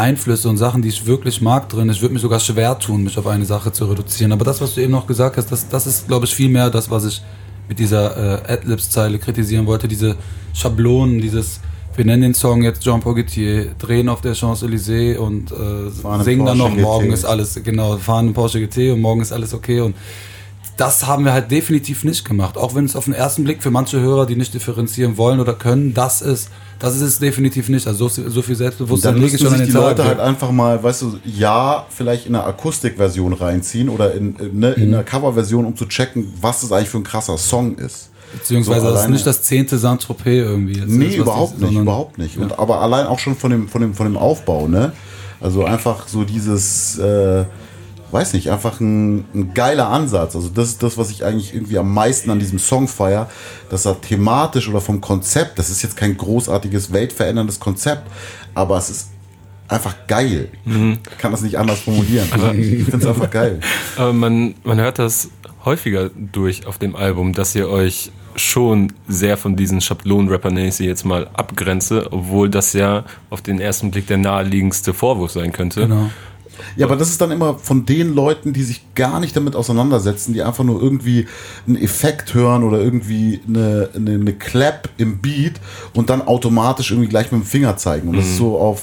Einflüsse und Sachen, die ich wirklich mag drin. Ich würde mir sogar schwer tun, mich auf eine Sache zu reduzieren. Aber das, was du eben noch gesagt hast, das, das ist, glaube ich, viel mehr das, was ich mit dieser äh, Adlibs-Zeile kritisieren wollte. Diese Schablonen, dieses, wir nennen den Song jetzt Jean Poggetier, drehen auf der Champs-Élysées und äh, singen dann noch, morgen ist alles, genau, fahren im Porsche GT und morgen ist alles okay und das haben wir halt definitiv nicht gemacht. Auch wenn es auf den ersten Blick für manche Hörer, die nicht differenzieren wollen oder können, das ist, das ist es definitiv nicht. Also so, so viel Selbstbewusstsein dann müssen sich die Leute Tag. halt einfach mal, weißt du, ja, vielleicht in einer Akustikversion reinziehen oder in, ne, Mhm. in einer Coverversion, um zu checken, was das eigentlich für ein krasser Song ist. Beziehungsweise so das ist nicht das zehnte Saint-Tropez irgendwie. Jetzt Nee, ist, überhaupt nicht, sondern- überhaupt nicht. Und, aber allein auch schon von dem, von dem, von dem Aufbau, ne? Also einfach so dieses, äh, weiß nicht, einfach ein, ein geiler Ansatz. Also das ist das, was ich eigentlich irgendwie am meisten an diesem Song feier, dass er thematisch oder vom Konzept, das ist jetzt kein großartiges, weltveränderndes Konzept, aber es ist einfach geil. Ich kann das nicht anders formulieren. ich finde es einfach geil. Aber man, man hört das häufiger durch auf dem Album, dass ihr euch schon sehr von diesen Schablonen-Rapper, nenne ich sie jetzt mal, abgrenze, obwohl das ja auf den ersten Blick der naheliegendste Vorwurf sein könnte. Genau. Ja, aber das ist dann immer von den Leuten, die sich gar nicht damit auseinandersetzen, die einfach nur irgendwie einen Effekt hören oder irgendwie eine, eine, eine Clap im Beat und dann automatisch irgendwie gleich mit dem Finger zeigen. Und das ist so auf,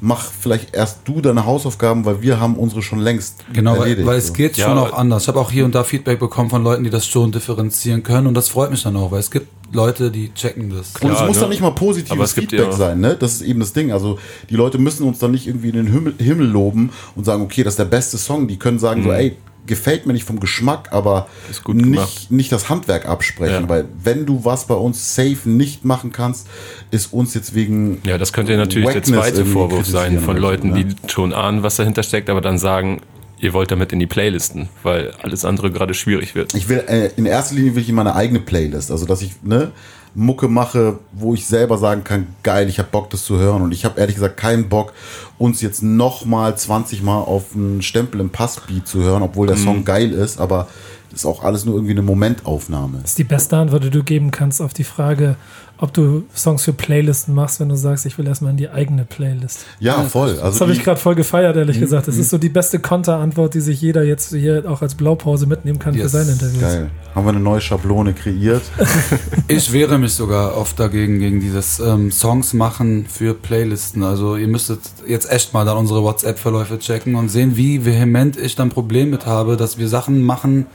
mach vielleicht erst du deine Hausaufgaben, weil wir haben unsere schon längst Genau, weil, erledigt. weil es so. geht Ja, schon auch anders. Ich habe auch hier und da Feedback bekommen von Leuten, die das schon differenzieren können und das freut mich dann auch, weil es gibt Leute, die checken das. Und es muss ne? dann nicht mal positives Feedback ja- sein, ne? Das ist eben das Ding. Also die Leute müssen uns dann nicht irgendwie in den Himmel, Himmel loben und sagen, okay, das ist der beste Song. Die können sagen so, ey, gefällt mir nicht vom Geschmack, aber Mhm. Ist gut gemacht. nicht, nicht das Handwerk absprechen. Ja. Weil wenn du was bei uns safe nicht machen kannst, ist uns jetzt wegen Ja, das könnte natürlich der Wackness zweite irgendwie Vorwurf sein von Leuten, ne? die schon ahnen, was dahinter steckt, aber dann sagen, ihr wollt damit in die Playlisten, weil alles andere gerade schwierig wird. Ich will, äh, in erster Linie will ich in meine eigene Playlist. Also, dass ich, ne, Mucke mache, wo ich selber sagen kann, geil, ich habe Bock, das zu hören. Und ich habe ehrlich gesagt keinen Bock, uns jetzt noch mal 20 Mal auf einen Stempel im Passbeat zu hören, obwohl der Mhm. Song geil ist, aber das ist auch alles nur irgendwie eine Momentaufnahme. Das ist die beste Antwort, die du geben kannst auf die Frage, ob du Songs für Playlisten machst, wenn du sagst, ich will erstmal in die eigene Playlist. Ja, voll. Das Also habe ich gerade voll gefeiert, ehrlich Mhm. gesagt. Das ist so die beste Konterantwort, die sich jeder jetzt hier auch als Blaupause mitnehmen kann für Yes. seine Interviews. geil. Haben wir eine neue Schablone kreiert? Ich wehre mich sogar oft dagegen, gegen dieses ähm, Songs machen für Playlisten. Also ihr müsstet jetzt echt mal dann unsere WhatsApp-Verläufe checken und sehen, wie vehement ich dann Problem mit habe, dass wir Sachen machen,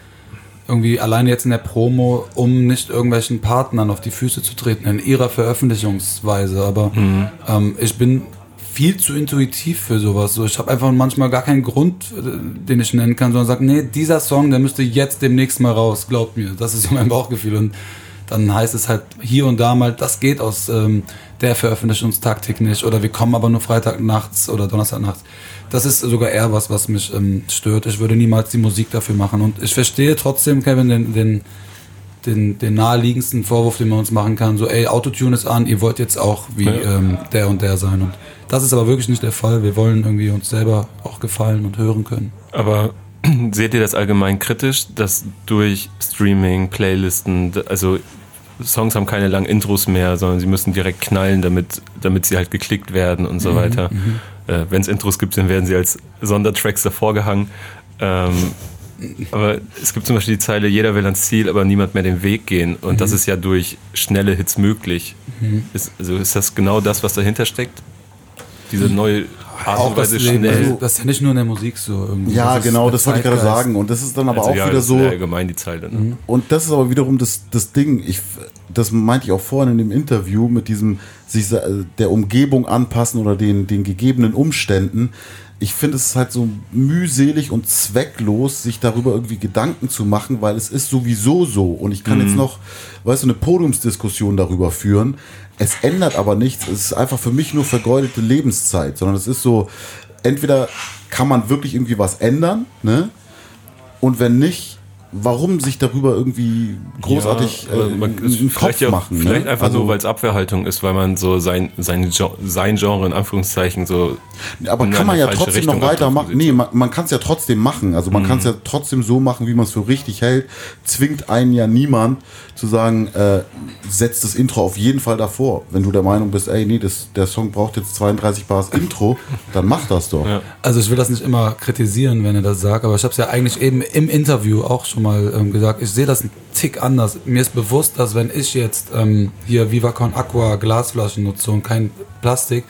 irgendwie alleine jetzt in der Promo, um nicht irgendwelchen Partnern auf die Füße zu treten in ihrer Veröffentlichungsweise. Aber ähm, ich bin viel zu intuitiv für sowas. So, ich habe einfach manchmal gar keinen Grund, äh, den ich nennen kann, sondern sage, nee, dieser Song, der müsste jetzt demnächst mal raus, glaubt mir. Das ist so mein Bauchgefühl. Und dann heißt es halt hier und da mal, das geht aus ähm, der Veröffentlichungstaktik nicht. Oder wir kommen aber nur Freitag nachts oder Donnerstag nachts. Das ist sogar eher was, was mich ähm, stört. Ich würde niemals die Musik dafür machen. Und ich verstehe trotzdem, Kevin, den, den, den, den naheliegendsten Vorwurf, den man uns machen kann. So, ey, Autotune ist an, ihr wollt jetzt auch wie Ja. ähm, der und der sein. Und das ist aber wirklich nicht der Fall. Wir wollen irgendwie uns selber auch gefallen und hören können. Aber seht ihr das allgemein kritisch, dass durch Streaming, Playlisten, also Songs haben keine langen Intros mehr, sondern sie müssen direkt knallen, damit, damit sie halt geklickt werden und so weiter. Äh, Wenn es Intros gibt, dann werden sie als Sondertracks davor gehangen. Ähm, aber es gibt zum Beispiel die Zeile, jeder will ans Ziel, aber niemand mehr den Weg gehen. Und das ist ja durch schnelle Hits möglich. Ist, also ist das genau das, was dahinter steckt? Diese neue Art Auch und das, schnell. also, das ist ja nicht nur in der Musik so. Irgendwie. Ja, ist genau, das wollte ich gerade sagen. Und das ist dann aber Also auch ja, wieder das so. allgemein die Zeile. Ne? Und das ist aber wiederum das, das Ding. Ich, das meinte ich auch vorhin in dem Interview mit diesem sich sa- der Umgebung anpassen oder den, den gegebenen Umständen. Ich finde es halt so mühselig und zwecklos, sich darüber irgendwie Gedanken zu machen, weil es ist sowieso so. Und ich kann jetzt noch, weißt du, eine Podiumsdiskussion darüber führen. Es ändert aber nichts. Es ist einfach für mich nur vergeudete Lebenszeit, sondern es ist so, entweder kann man wirklich irgendwie was ändern, ne? Und wenn nicht, warum sich darüber irgendwie großartig Ja, äh, man, einen Kopf ja, machen? Vielleicht ne? einfach also, nur, weil es Abwehrhaltung ist, weil man so sein, sein, sein Genre in Anführungszeichen so. Aber in kann man ja trotzdem Richtung noch weitermachen. Nee, man, man kann es ja trotzdem machen. Also man kann es ja trotzdem so machen, wie man es für richtig hält. Zwingt einen ja niemand zu sagen, äh, setz das Intro auf jeden Fall davor. Wenn du der Meinung bist, ey, nee, das, der Song braucht jetzt 32 Bars Intro, dann mach das doch. Ja. Also ich will das nicht immer kritisieren, wenn er das sagt, aber ich habe es ja eigentlich eben im Interview auch schon mal ähm, gesagt. Ich sehe das einen Tick anders. Mir ist bewusst, dass wenn ich jetzt ähm, hier Viva Con Aqua Glasflaschen nutze und kein Plastik,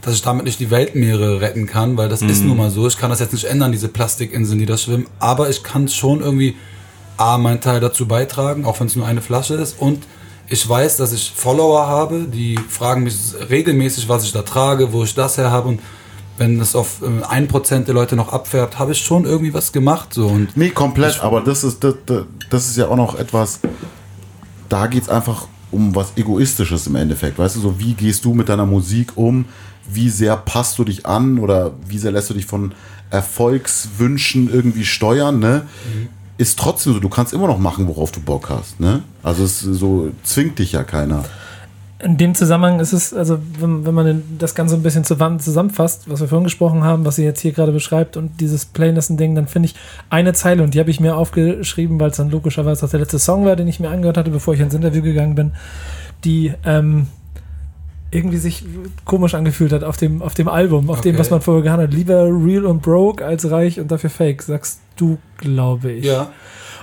dass ich damit nicht die Weltmeere retten kann, weil das ist nun mal so. Ich kann das jetzt nicht ändern, diese Plastikinseln, die da schwimmen, aber ich kann schon irgendwie A, meinen Teil dazu beitragen, auch wenn es nur eine Flasche ist und ich weiß, dass ich Follower habe, die fragen mich regelmäßig, was ich da trage, wo ich das her habe und wenn das auf äh, ein Prozent der Leute noch abfärbt, habe ich schon irgendwie was gemacht so und Nee, komplett, aber das ist, das, das- ist ja auch noch etwas, da geht es einfach um was Egoistisches im Endeffekt. Weißt du, so wie gehst du mit deiner Musik um? Wie sehr passt du dich an oder wie sehr lässt du dich von Erfolgswünschen irgendwie steuern, ne? Ist trotzdem so, du kannst immer noch machen, worauf du Bock hast, ne? Also es so zwingt dich ja keiner. In dem Zusammenhang ist es, also wenn, wenn man das Ganze ein bisschen zusammen- zusammenfasst, was wir vorhin gesprochen haben, was sie jetzt hier gerade beschreibt und dieses Playlisten-Ding, dann finde ich eine Zeile und die habe ich mir aufgeschrieben, weil es dann logischerweise auch der letzte Song war, den ich mir angehört hatte, bevor ich ins Interview gegangen bin, die ähm, irgendwie sich komisch angefühlt hat auf dem, auf dem Album, auf dem, Okay. was man vorher gehabt hat. Lieber real und broke als reich und dafür fake, sagst du, glaube ich. ja,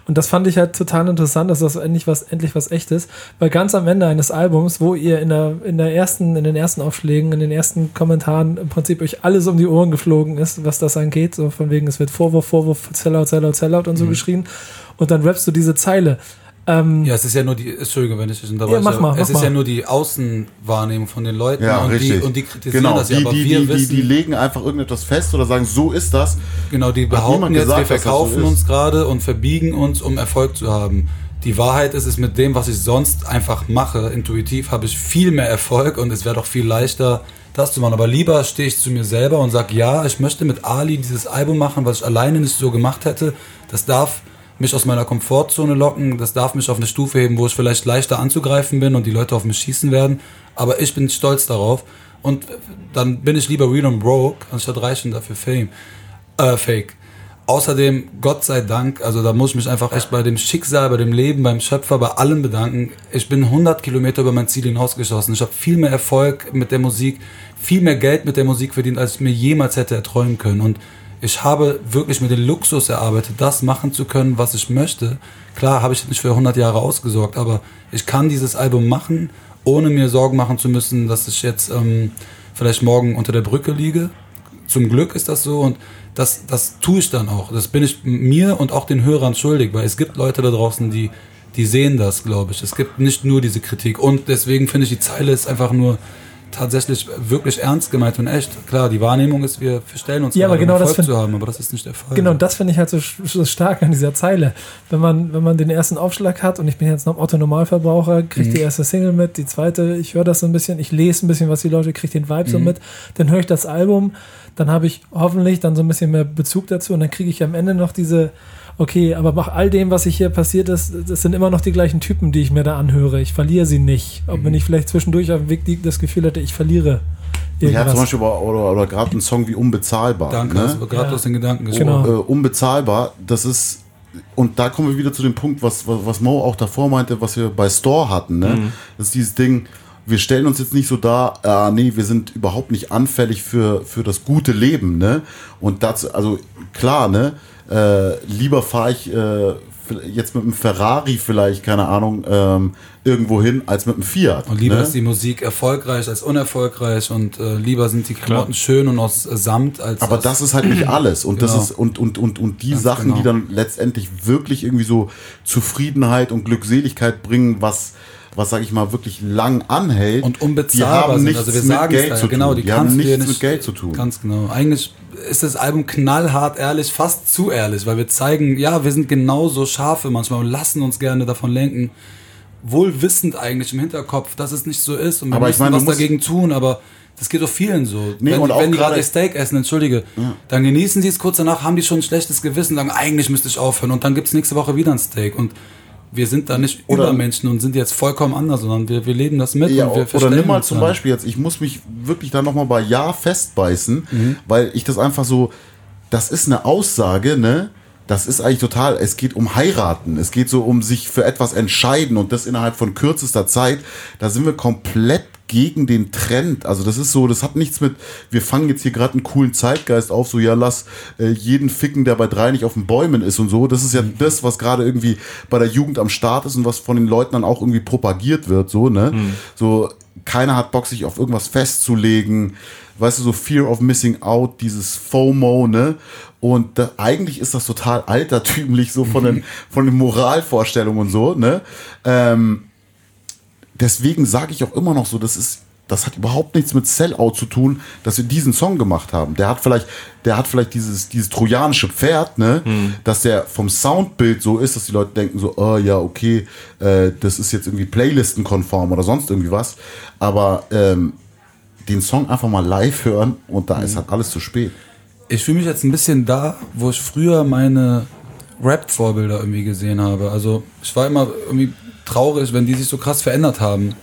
Und das fand ich halt total interessant, dass das endlich was, endlich was echtes, weil ganz am Ende eines Albums, wo ihr in der, in der ersten, in den ersten Aufschlägen, in den ersten Kommentaren im Prinzip euch alles um die Ohren geflogen ist, was das angeht, so von wegen, es wird Vorwurf, Vorwurf, Sellout, Sellout, Sellout und so geschrien. Und dann rappst du diese Zeile. Ähm, ja, es ist ja nur die, Entschuldigung, wenn ich dich Ja, unterbreche, mach mal, es mach ist ja nur die Außenwahrnehmung von den Leuten Ja, und, richtig. die, und die kritisieren genau, das ja, die, aber die, wir die, die, wissen, die legen einfach irgendetwas fest oder sagen, so ist das. Genau, die behaupten jetzt, gesagt, wir so verkaufen ist. uns gerade und verbiegen uns, um Erfolg zu haben. Die Wahrheit ist, es mit dem, was ich sonst einfach mache, intuitiv, habe ich viel mehr Erfolg und es wäre doch viel leichter, das zu machen. Aber lieber stehe ich zu mir selber und sage, ja, ich möchte mit Ali dieses Album machen, was ich alleine nicht so gemacht hätte. Das darf mich aus meiner Komfortzone locken, das darf mich auf eine Stufe heben, wo ich vielleicht leichter anzugreifen bin und die Leute auf mich schießen werden. Aber ich bin stolz darauf. Und dann bin ich lieber real und broke, anstatt reich und dafür Fame. Äh, fake. Außerdem, Gott sei Dank, also da muss ich mich einfach echt bei dem Schicksal, bei dem Leben, beim Schöpfer, bei allem bedanken. Ich bin 100 Kilometer über mein Ziel hinausgeschossen. Ich habe viel mehr Erfolg mit der Musik, viel mehr Geld mit der Musik verdient, als ich mir jemals hätte erträumen können. Und ich habe wirklich mir den Luxus erarbeitet, das machen zu können, was ich möchte. Klar, habe ich nicht für 100 Jahre ausgesorgt, aber ich kann dieses Album machen, ohne mir Sorgen machen zu müssen, dass ich jetzt ähm, vielleicht morgen unter der Brücke liege. Zum Glück ist das so und das, das tue ich dann auch. Das bin ich mir und auch den Hörern schuldig, weil es gibt Leute da draußen, die, die sehen das, glaube ich. Es gibt nicht nur diese Kritik und deswegen finde ich, die Zeile ist einfach nur tatsächlich wirklich ernst gemeint und echt. Klar, die Wahrnehmung ist, wir stellen uns Ja, aber gerade, um genau das Erfolg find- zu haben, aber das ist nicht der Fall. Genau, das finde ich halt so, so stark an dieser Zeile. Wenn man, wenn man den ersten Aufschlag hat und ich bin jetzt noch Otto Normalverbraucher, kriege die erste Single mit, die zweite, ich höre das so ein bisschen, ich lese ein bisschen, was die Leute, kriege den Vibe so mit, dann höre ich das Album, dann habe ich hoffentlich dann so ein bisschen mehr Bezug dazu und dann kriege ich am Ende noch diese, okay, aber nach all dem, was hier passiert ist, das sind immer noch die gleichen Typen, die ich mir da anhöre. Ich verliere sie nicht. Ob wenn ich vielleicht zwischendurch auf dem Weg die- das Gefühl hatte, ich verliere Ja, irgendwas. zum Beispiel oder, oder, oder gerade ein Song wie Unbezahlbar. Danke, ne? das war gerade Ja. aus den Gedanken Genau. gesprochen. äh, unbezahlbar, das ist, und da kommen wir wieder zu dem Punkt, was, was, was Mo auch davor meinte, was wir bei Store hatten, ne? Das ist dieses Ding, wir stellen uns jetzt nicht so dar, äh, nee, wir sind überhaupt nicht anfällig für, für das gute Leben, ne? Und das, also klar, ne? Äh, lieber fahre ich äh, jetzt mit einem Ferrari vielleicht, keine Ahnung, ähm, irgendwo hin, als mit einem Fiat. Und lieber ne? ist die Musik erfolgreich als unerfolgreich und äh, lieber sind die Klamotten schön und aus äh, Samt als Aber aus, das ist halt nicht alles. Und das Genau. ist, und, und, und, und die Ganz Sachen, die genau. dann letztendlich wirklich irgendwie so Zufriedenheit und Glückseligkeit bringen, was, was sag ich mal, wirklich lang anhält. und die unbezahlbar haben sind. nichts Also wir mit sagen Geld es zu da, genau, tun. die, Die haben nichts nicht, mit Geld zu tun. Ganz genau. Eigentlich ist das Album knallhart ehrlich, fast zu ehrlich, weil wir zeigen, ja, wir sind genauso Schafe manchmal und lassen uns gerne davon lenken. wohlwissend eigentlich im Hinterkopf, dass es nicht so ist und wir Aber müssen meine, was dagegen tun, aber das geht doch vielen so. Nee, wenn wenn die gerade- Steak essen, entschuldige, dann genießen sie es kurz danach, haben die schon ein schlechtes Gewissen, sagen, eigentlich müsste ich aufhören und dann gibt es nächste Woche wieder ein Steak und wir sind da nicht Oder- Übermenschen und sind jetzt vollkommen anders, sondern wir, wir leben das mit Ja, und wir oder nimm mal zum dann. Beispiel jetzt, ich muss mich wirklich da nochmal bei Ja festbeißen, Mhm. weil ich das einfach so, das ist eine Aussage, ne? Das ist eigentlich total, es geht um heiraten, es geht so um sich für etwas entscheiden und das innerhalb von kürzester Zeit. Da sind wir komplett gegen den Trend. Also das ist so, das hat nichts mit, wir fangen jetzt hier gerade einen coolen Zeitgeist auf, so ja, lass äh, jeden ficken, der bei drei nicht auf den Bäumen ist und so. Das ist ja das, was gerade irgendwie bei der Jugend am Start ist und was von den Leuten dann auch irgendwie propagiert wird, so, ne? So, keiner hat Bock, sich auf irgendwas festzulegen. Weißt du, so Fear of Missing Out, dieses FOMO, ne? Und da, eigentlich ist das total altertümlich, so von den, von den Moralvorstellungen und so, ne? Ähm, deswegen sage ich auch immer noch so, das ist, das hat überhaupt nichts mit Sellout zu tun, dass wir diesen Song gemacht haben. Der hat vielleicht, der hat vielleicht dieses, dieses trojanische Pferd, ne, dass der vom Soundbild so ist, dass die Leute denken so, oh ja, okay, äh, das ist jetzt irgendwie Playlistenkonform oder sonst irgendwie was. Aber ähm, den Song einfach mal live hören und da ist halt alles zu spät. ich fühle mich jetzt ein bisschen da, wo ich früher meine Rap-Vorbilder irgendwie gesehen habe. Also ich war immer irgendwie traurig, wenn die sich so krass verändert haben,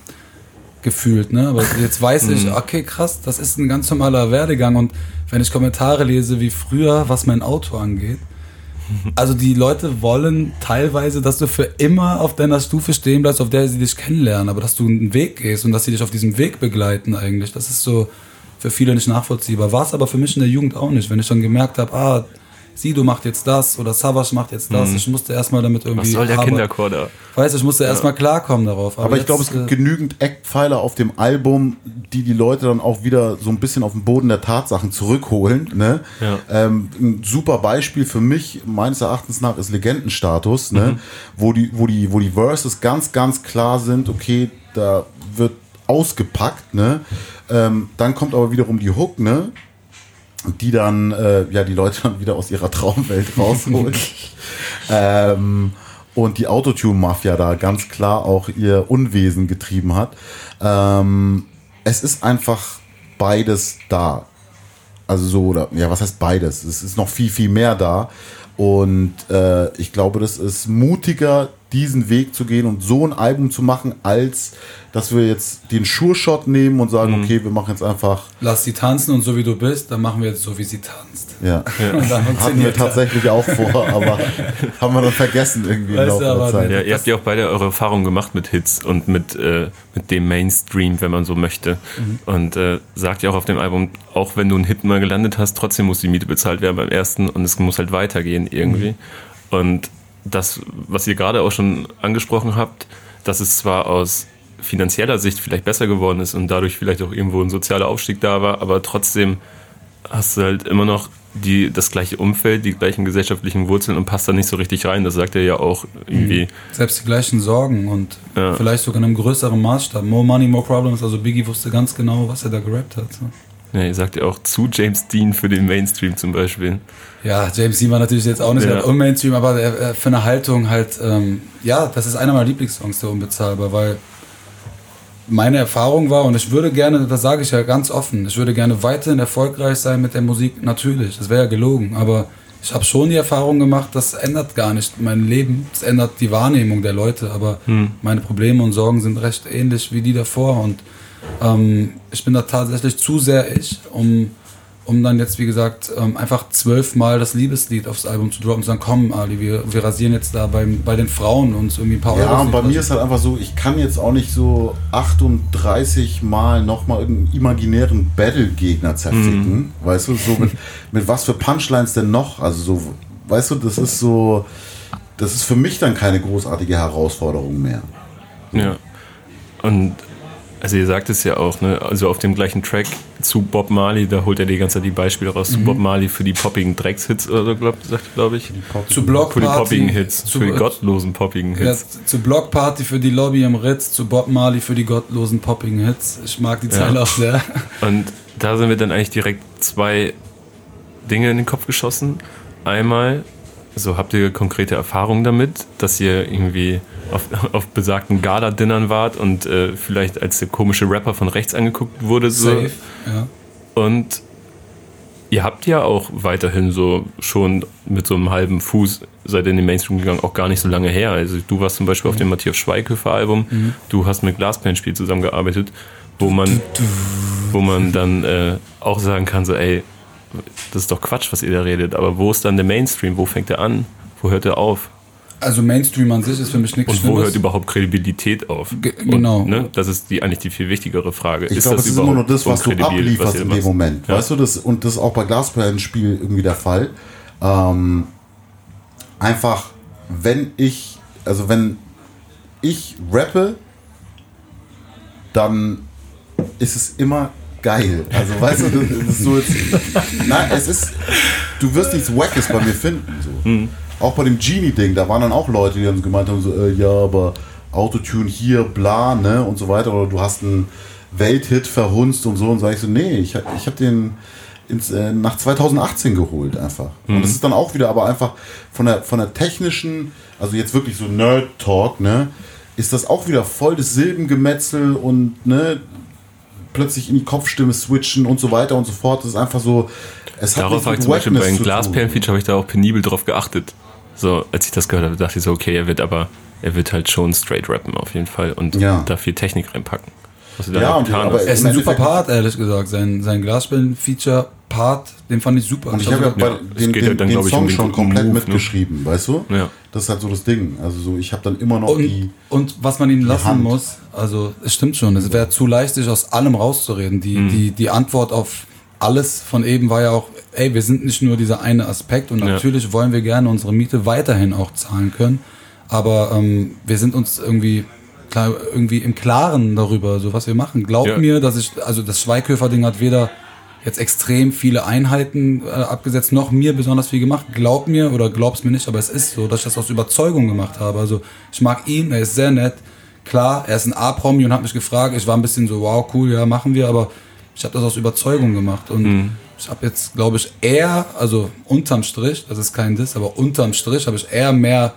gefühlt. Ne? Aber jetzt weiß ich, okay, krass, das ist ein ganz normaler Werdegang. Und wenn ich Kommentare lese wie früher, was mein Auto angeht, also die Leute wollen teilweise, dass du für immer auf deiner Stufe stehen bleibst, auf der sie dich kennenlernen, aber dass du einen Weg gehst und dass sie dich auf diesem Weg begleiten eigentlich. Das ist so für viele nicht nachvollziehbar. War es aber für mich in der Jugend auch nicht. Wenn ich dann gemerkt habe, ah, Sido macht jetzt das oder Savas macht jetzt das, ich musste erstmal damit irgendwie. Was soll der aber- Kinderchor da? Weißt du, ich musste erstmal klarkommen darauf. Aber ich jetzt, glaube, es gibt äh, genügend Eckpfeiler auf dem Album, die die Leute dann auch wieder so ein bisschen auf den Boden der Tatsachen zurückholen. Ne? Ja. Ähm, ein super Beispiel für mich, meines Erachtens nach, ist Legendenstatus, ne? wo, die, wo, die, wo die Verses ganz, ganz klar sind, okay, da wird ausgepackt. Ne? Ähm, dann kommt aber wiederum die Hook, ne? Die dann äh, ja die Leute dann wieder aus ihrer Traumwelt rausholen. ähm, und die Autotune-Mafia da ganz klar auch ihr Unwesen getrieben hat. Ähm, es ist einfach beides da. Also so, oder ja, was heißt beides? Es ist noch viel, viel mehr da. Und äh, ich glaube, das ist mutiger, diesen Weg zu gehen und so ein Album zu machen, als dass wir jetzt den Sure-Shot nehmen und sagen, okay, wir machen jetzt einfach Lass sie tanzen und so wie du bist, dann machen wir jetzt so, wie sie tanzt. Ja, Und dann hatten wir tatsächlich auch vor, aber haben wir dann vergessen irgendwie im Weißt Laufe du, der aber Zeit. Ja, ihr habt ja auch beide eure Erfahrungen gemacht mit Hits und mit, äh, mit dem Mainstream, wenn man so möchte. Und äh, sagt ja auch auf dem Album, auch wenn du einen Hit mal gelandet hast, trotzdem muss die Miete bezahlt werden beim ersten und es muss halt weitergehen irgendwie. Und das, was ihr gerade auch schon angesprochen habt, dass es zwar aus finanzieller Sicht vielleicht besser geworden ist und dadurch vielleicht auch irgendwo ein sozialer Aufstieg da war, aber trotzdem hast du halt immer noch die, das gleiche Umfeld, die gleichen gesellschaftlichen Wurzeln und passt da nicht so richtig rein. Das sagt er ja auch irgendwie. Selbst die gleichen Sorgen und Ja. vielleicht sogar in einem größeren Maßstab. More Money, More Problems. Also Biggie wusste ganz genau, was er da gerappt hat. Ja, ihr sagt ja auch zu James Dean für den Mainstream zum Beispiel. Ja, James Dean war natürlich jetzt auch nicht Ja. unmainstream, aber er, er, für eine Haltung halt, ähm, ja, das ist einer meiner Lieblingssongs, der unbezahlbar, weil meine Erfahrung war, und ich würde gerne, das sage ich ja ganz offen, ich würde gerne weiterhin erfolgreich sein mit der Musik, natürlich, das wäre ja gelogen, aber ich habe schon die Erfahrung gemacht, das ändert gar nicht mein Leben, das ändert die Wahrnehmung der Leute, aber meine Probleme und Sorgen sind recht ähnlich wie die davor und ähm, ich bin da tatsächlich zu sehr ich, um, um dann jetzt, wie gesagt, ähm, einfach zwölfmal das Liebeslied aufs Album zu droppen und zu sagen, komm, Ali, wir, wir rasieren jetzt da beim, bei den Frauen uns irgendwie ein paar Ja, Euros und bei mir ist halt einfach so, ich kann jetzt auch nicht so 38 Mal nochmal irgendeinen imaginären Battle-Gegner zerficken. Weißt du, so mit, mit was für Punchlines denn noch? Also so, weißt du, das ist so, das ist für mich dann keine großartige Herausforderung mehr. Ja. Und also ihr sagt es ja auch, ne? Also auf dem gleichen Track zu Bob Marley, da holt er die ganze Zeit die Beispiele raus zu Bob Marley für die poppigen Dreckshits oder so, glaubt, sagt glaube ich. zu Blockparty, Für die poppigen Hits, zu, für die gottlosen poppigen ja, Hits. zu Blockparty für die Lobby im Ritz, zu Bob Marley für die gottlosen poppigen Hits. Ich mag die Zeile auch sehr. Und da sind mir dann eigentlich direkt zwei Dinge in den Kopf geschossen. Einmal, So, habt ihr konkrete Erfahrungen damit, dass ihr irgendwie auf, auf besagten Gala-Dinnern wart und äh, vielleicht als der komische Rapper von rechts angeguckt wurde? So. Safe, ja. Und ihr habt ja auch weiterhin so schon mit so einem halben Fuß seid ihr in den Mainstream gegangen, auch gar nicht so lange her. Also du warst zum Beispiel auf dem Matthias Schweighöfer Album, du hast mit Glaspan-Spiel zusammengearbeitet, wo man, wo man dann äh, auch sagen kann, so ey, das ist doch Quatsch, was ihr da redet, aber wo ist dann der Mainstream? Wo fängt er an? Wo hört er auf? Also Mainstream an sich ist für mich nichts Und wo Schlimmes. hört überhaupt Kredibilität auf? Ge- genau. Und, ne, das ist die, eigentlich die viel wichtigere Frage. Ich glaube, es ist immer nur das, was du ablieferst ihr in dem Moment. Ja. Weißt du, das, und das ist auch bei Glasperlen-Spiel irgendwie der Fall. Ähm, einfach, wenn ich, also wenn ich rappe, dann ist es immer geil. Also weißt du, das ist so jetzt, nein, es ist, du wirst nichts Wackes bei mir finden. So. Hm. Auch bei dem Genie-Ding, da waren dann auch Leute, die dann gemeint haben, so, äh, ja, aber Autotune hier, bla, ne, und so weiter. Oder du hast einen Welthit verhunzt und so. Und sage ich so, nee, ich, hab- ich habe den ins, äh, nach 2018 geholt einfach. Und das ist dann auch wieder aber einfach von der, von der technischen, also jetzt wirklich so Nerd-Talk, ne, ist das auch wieder voll das Silbengemetzel und, ne, plötzlich in die Kopfstimme switchen und so weiter und so fort. Das ist einfach so, es hat Darauf habe ich zum Beispiel bei Wackness einem zu tun. Glasperlen-Feature habe ich da auch penibel drauf geachtet. So, als ich das gehört habe, dachte ich so, okay, er wird aber, er wird halt schon straight rappen auf jeden Fall und Ja. da viel Technik reinpacken. Was du da Ja, halt und- getan aber. Er ist ein super Part, ehrlich gesagt. Sein, sein Glasspielen-Feature-Part, den fand ich super. Und ich Also, habe ja Ja, bei es den, den, ja dann, den Song um schon komplett Move, ne? mitgeschrieben, weißt du? Ja. Das ist halt so das Ding. Also so, ich habe dann immer noch und, die. und was man ihm lassen Hand. muss, also es stimmt schon, es wäre zu leicht, sich aus allem rauszureden. Die, Mhm. die, die Antwort auf alles von eben war ja auch, ey, wir sind nicht nur dieser eine Aspekt und Ja. natürlich wollen wir gerne unsere Miete weiterhin auch zahlen können, aber ähm, wir sind uns irgendwie klar, irgendwie im Klaren darüber, so was wir machen. Glaubt Ja. mir, dass ich, also das Schweighöfer-Ding hat weder jetzt extrem viele Einheiten äh, abgesetzt, noch mir besonders viel gemacht. Glaub mir oder glaub's mir nicht, aber es ist so, dass ich das aus Überzeugung gemacht habe. Also ich mag ihn, er ist sehr nett. Klar, er ist ein A-Promi und hat mich gefragt. Ich war ein bisschen so, wow, cool, ja, machen wir, aber ich habe das aus Überzeugung gemacht. Und ich habe jetzt, glaube ich, eher, also unterm Strich, das ist kein Diss, aber unterm Strich habe ich eher mehr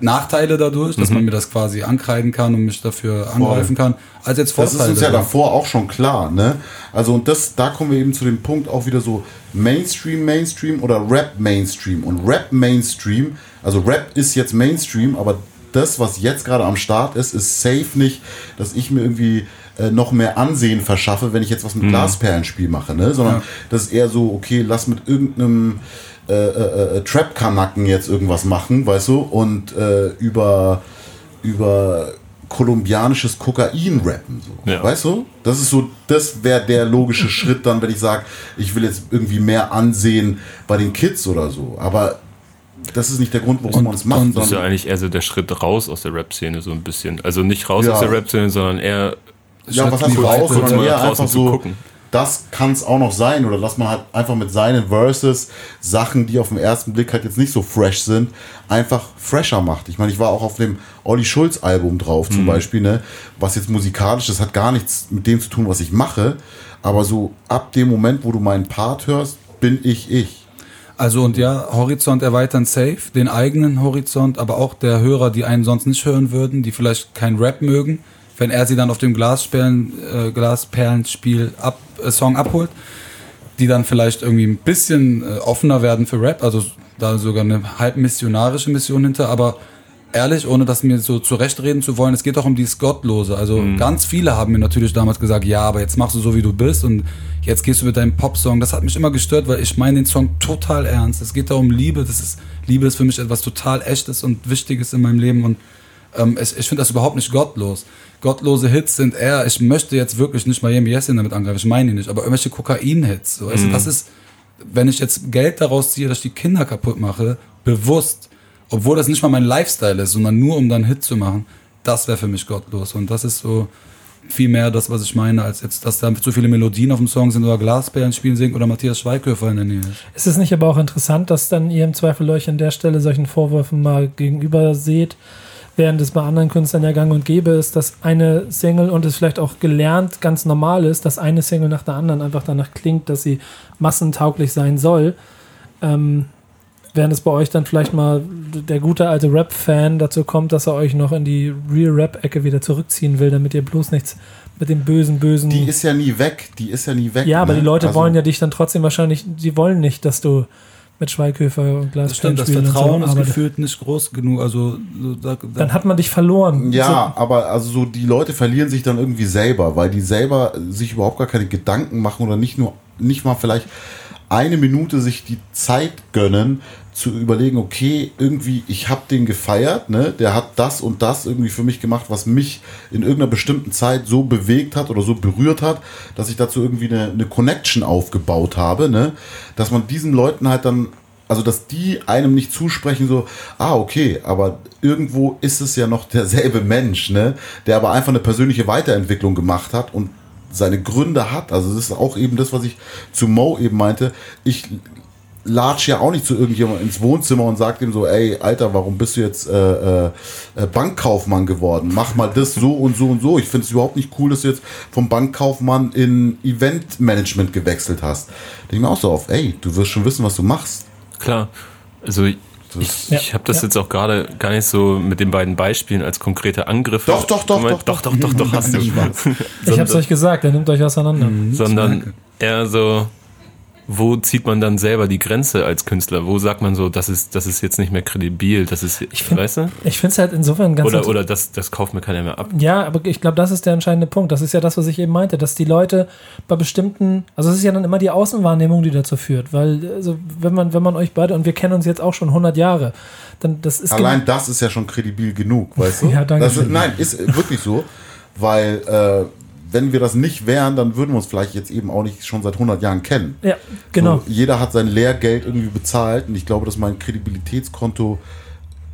Nachteile dadurch, dass man mir das quasi ankreiden kann und mich dafür angreifen kann, als jetzt Das Vorteile. ist uns ja davor auch schon klar, ne? Also und das, da kommen wir eben zu dem Punkt auch wieder so Mainstream, Mainstream oder Rap Mainstream. Und Rap Mainstream, also Rap ist jetzt Mainstream, aber das, was jetzt gerade am Start ist, ist safe nicht, dass ich mir irgendwie äh, noch mehr Ansehen verschaffe, wenn ich jetzt was mit Glasperlenspiel mache, ne? Sondern Ja. das ist eher so, okay, lass mit irgendeinem äh, äh, äh, Trap-Kanacken jetzt irgendwas machen, weißt du, und äh, über, über kolumbianisches Kokain rappen, so. Ja. Weißt du? Das ist so, das wäre der logische Schritt dann, wenn ich sage, ich will jetzt irgendwie mehr ansehen bei den Kids oder so. Aber das ist nicht der Grund, warum man es macht. Das ist ja sondern- eigentlich eher so der Schritt raus aus der Rap-Szene so ein bisschen. Also nicht raus Ja. aus der Rap-Szene, sondern eher ja, was heißt raus, sondern eher einfach zu so, gucken. Das kann es auch noch sein. Oder dass man halt einfach mit seinen Verses Sachen, die auf den ersten Blick halt jetzt nicht so fresh sind, einfach fresher macht. Ich meine, ich war auch auf dem Olli Schulz Album drauf Mhm. zum Beispiel, ne? was jetzt musikalisch, das hat gar nichts mit dem zu tun, was ich mache. Aber so ab dem Moment, wo du meinen Part hörst, bin ich ich. Also und ja, Horizont erweitern safe, den eigenen Horizont, aber auch der Hörer, die einen sonst nicht hören würden, die vielleicht kein Rap mögen, wenn er sie dann auf dem Glasperlen, äh, Glasperlenspiel ab, äh, Song abholt, die dann vielleicht irgendwie ein bisschen äh, offener werden für Rap, also da sogar eine halb missionarische Mission hinter, aber ehrlich, ohne das mir so zurechtreden zu wollen, es geht auch um dieses Gottlose. Also ganz viele haben mir natürlich damals gesagt, ja, aber jetzt machst du so, wie du bist und jetzt gehst du mit deinem Popsong. Das hat mich immer gestört, weil ich meine den Song total ernst. Es geht da um Liebe. Das ist, Liebe ist für mich etwas total Echtes und Wichtiges in meinem Leben und ähm, ich, ich finde das überhaupt nicht gottlos. Gottlose Hits sind eher, ich möchte jetzt wirklich nicht Miami Yassin damit angreifen, ich meine ihn nicht, aber irgendwelche Kokain-Hits. So, weißt du, das ist, wenn ich jetzt Geld daraus ziehe, dass ich die Kinder kaputt mache, bewusst, obwohl das nicht mal mein Lifestyle ist, sondern nur um dann Hit zu machen, das wäre für mich gottlos. Und das ist so viel mehr das, was ich meine, als jetzt, dass da so viele Melodien auf dem Song sind oder Glasbären spielen singt oder Matthias Schweighöfer in der Nähe ist. Ist es nicht aber auch interessant, dass dann ihr im Zweifel euch an der Stelle solchen Vorwürfen mal gegenüber seht, während es bei anderen Künstlern ja gang und gäbe ist, dass eine Single und es vielleicht auch gelernt ganz normal ist, dass eine Single nach der anderen einfach danach klingt, dass sie massentauglich sein soll. Ähm, während es bei euch dann vielleicht mal der gute alte Rap-Fan dazu kommt, dass er euch noch in die Real-Rap-Ecke wieder zurückziehen will, damit ihr bloß nichts mit dem bösen, bösen. Die ist ja nie weg, die ist ja nie weg. ja, aber ne? die Leute Also- wollen ja dich dann trotzdem wahrscheinlich, die wollen nicht, dass du mit Schweighöfer und Das stimmt, das Vertrauen ist arbeitest. gefühlt nicht groß genug. Also so, da, da, Dann hat man dich verloren. Ja, aber also so die Leute verlieren sich dann irgendwie selber, weil die selber sich überhaupt gar keine Gedanken machen oder nicht nur nicht mal vielleicht eine Minute sich die Zeit gönnen zu überlegen, okay, irgendwie ich habe den gefeiert, ne? Der hat das und das irgendwie für mich gemacht, was mich in irgendeiner bestimmten Zeit so bewegt hat oder so berührt hat, dass ich dazu irgendwie eine, eine Connection aufgebaut habe, ne? Dass man diesen Leuten halt dann also, dass die einem nicht zusprechen, so, ah, okay, aber irgendwo ist es ja noch derselbe Mensch, ne? Der aber einfach eine persönliche Weiterentwicklung gemacht hat und seine Gründe hat. Also, das ist auch eben das, was ich zu Mo eben meinte. Ich latsch ja auch nicht zu irgendjemandem ins Wohnzimmer und sag dem so, ey, Alter, warum bist du jetzt äh, äh, äh, Bankkaufmann geworden? Mach mal das so und so und so. Ich finde es überhaupt nicht cool, dass du jetzt vom Bankkaufmann in Eventmanagement gewechselt hast. Denk ich mir auch so auf, ey, du wirst schon wissen, was du machst. Klar. Also ich, Das- ich habe das Ja. jetzt auch gerade gar nicht so mit den beiden Beispielen als konkrete Angriffe. Doch, doch, doch, doch, doch, doch, doch, doch, hast du. Ich hab's euch gesagt, er nimmt euch auseinander. sondern eher so, wo zieht man dann selber die Grenze als Künstler? Wo sagt man so, das ist, das ist jetzt nicht mehr kredibil, das ist, ich find- weißt du? Ich finde es halt insofern ganz Oder, oder das, das kauft mir keiner mehr ab. Ja, aber ich glaube, das ist der entscheidende Punkt. Das ist ja das, was ich eben meinte, dass die Leute bei bestimmten, also es ist ja dann immer die Außenwahrnehmung, die dazu führt, weil also wenn man wenn man euch beide und wir kennen uns jetzt auch schon 100 Jahre, dann das ist Allein genau- das ist ja schon kredibil genug, weißt du? Ja, danke Das ist, nein, ist wirklich so, weil äh, wenn wir das nicht wären, dann würden wir uns vielleicht jetzt eben auch nicht schon seit 100 Jahren kennen. ja genau. So, jeder hat sein Lehrgeld irgendwie bezahlt und ich glaube, dass mein Kredibilitätskonto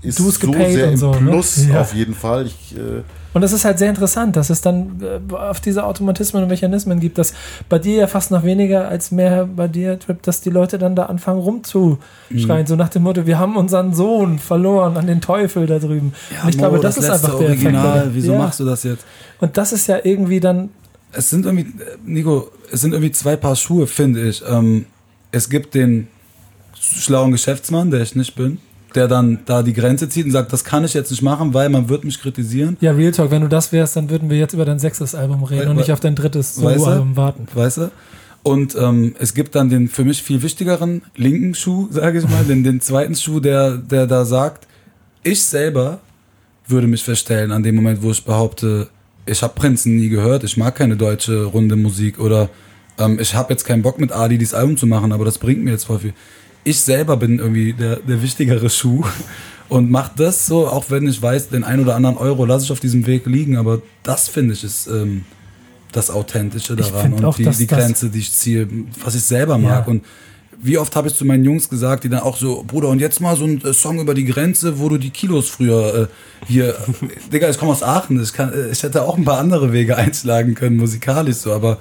ist so sehr im so, ne? Plus Ja. auf jeden Fall. Ich, äh, Und das ist halt sehr interessant, dass es dann äh, auf diese Automatismen und Mechanismen gibt, dass bei dir ja fast noch weniger als mehr bei dir, Trip, dass die Leute dann da anfangen rumzuschreien, so nach dem Motto, wir haben unseren Sohn verloren an den Teufel da drüben. und ich glaube, das, ist einfach der Effekt. Original. Wieso ja. machst du das jetzt? Und das ist ja irgendwie dann, Es sind irgendwie, Nico, es sind irgendwie zwei Paar Schuhe, finde ich. Ähm, es gibt den schlauen Geschäftsmann, der ich nicht bin, der dann da die Grenze zieht und sagt, das kann ich jetzt nicht machen, weil man wird mich kritisieren. ja, Real Talk, wenn du das wärst, dann würden wir jetzt über dein sechstes Album reden We- und nicht auf dein drittes? Soloalbum warten. Weißt du? Und ähm, es gibt dann den für mich viel wichtigeren linken Schuh, sage ich mal, den, den zweiten Schuh, der, der da sagt, ich selber würde mich verstellen an dem Moment, wo ich behaupte, ich habe Prinzen nie gehört, ich mag keine deutsche runde Musik oder ähm, ich habe jetzt keinen Bock mit Adi dieses Album zu machen, aber das bringt mir jetzt voll viel. Ich selber bin irgendwie der, der wichtigere Schuh und mach das so, auch wenn ich weiß, den ein oder anderen Euro lasse ich auf diesem Weg liegen, aber das finde ich ist ähm, das Authentische daran und auch, die, die Grenze, die ich ziehe, was ich selber mag. Ja. Und wie oft habe ich zu meinen Jungs gesagt, die dann auch so, Bruder, und jetzt mal so ein äh, Song über die Grenze, wo du die Kilos früher äh, hier, Digga, ich komme aus Aachen, ich, kann, äh, ich hätte auch ein paar andere Wege einschlagen können, musikalisch so, aber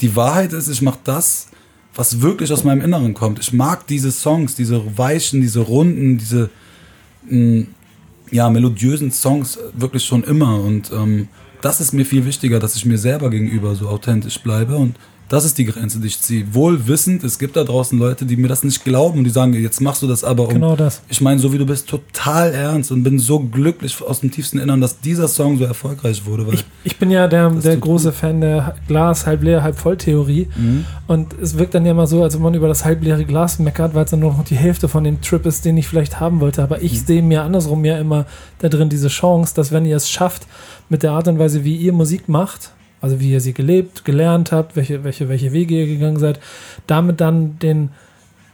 die Wahrheit ist, ich mache das, was wirklich aus meinem Inneren kommt. Ich mag diese Songs, diese weichen, diese runden, diese mh, ja, melodiösen Songs wirklich schon immer. Und ähm, das ist mir viel wichtiger, dass ich mir selber gegenüber so authentisch bleibe. Und das ist die Grenze, die ich ziehe. Wohl wissend, es gibt da draußen Leute, die mir das nicht glauben und die sagen, jetzt machst du das aber um. Genau das. Ich meine, so wie du bist, total ernst und bin so glücklich aus dem tiefsten Innern, dass dieser Song so erfolgreich wurde. Weil Ich, ich bin ja der, der große Fan der Glas halb leer, halb voll Theorie. Mhm. Und es wirkt dann ja immer so, als ob man über das halbleere Glas meckert, weil es dann nur noch die Hälfte von dem Trip ist, den ich vielleicht haben wollte. Aber Mhm. ich sehe mir andersrum ja immer da drin diese Chance, dass wenn ihr es schafft, mit der Art und Weise, wie ihr Musik macht, also wie ihr sie gelebt, gelernt habt, welche, welche, welche Wege ihr gegangen seid, damit dann den,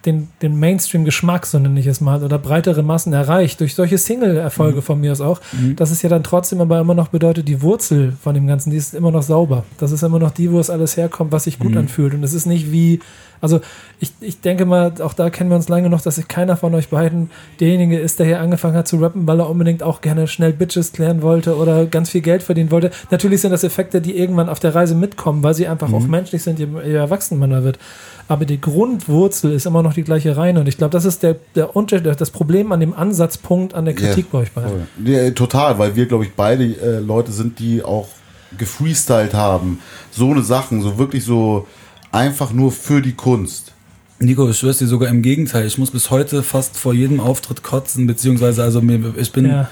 den, den Mainstream-Geschmack, so nenne ich es mal, oder breitere Massen erreicht, durch solche Single-Erfolge von mir aus auch, dass es ja dann trotzdem aber immer noch bedeutet, die Wurzel von dem Ganzen, die ist immer noch sauber. Das ist immer noch die, wo es alles herkommt, was sich gut anfühlt. Und es ist nicht wie, also ich, ich denke mal, auch da kennen wir uns lange noch, dass sich keiner von euch beiden derjenige ist, der hier angefangen hat zu rappen, weil er unbedingt auch gerne schnell Bitches klären wollte oder ganz viel Geld verdienen wollte. Natürlich sind das Effekte, die irgendwann auf der Reise mitkommen, weil sie einfach auch menschlich sind, je, je erwachsener man da wird. Aber die Grundwurzel ist immer noch die gleiche Reine. Und ich glaube, das ist der, der Unterschied, das Problem an dem Ansatzpunkt an der Kritik bei euch beiden. Ja, total, weil wir, glaube ich, beide äh, Leute sind, die auch gefreestylt haben. So eine Sachen, so wirklich so einfach nur für die Kunst. Nico, ich schwör's dir sogar im Gegenteil. Ich muss bis heute fast vor jedem Auftritt kotzen, beziehungsweise also mir, ich bin Ja.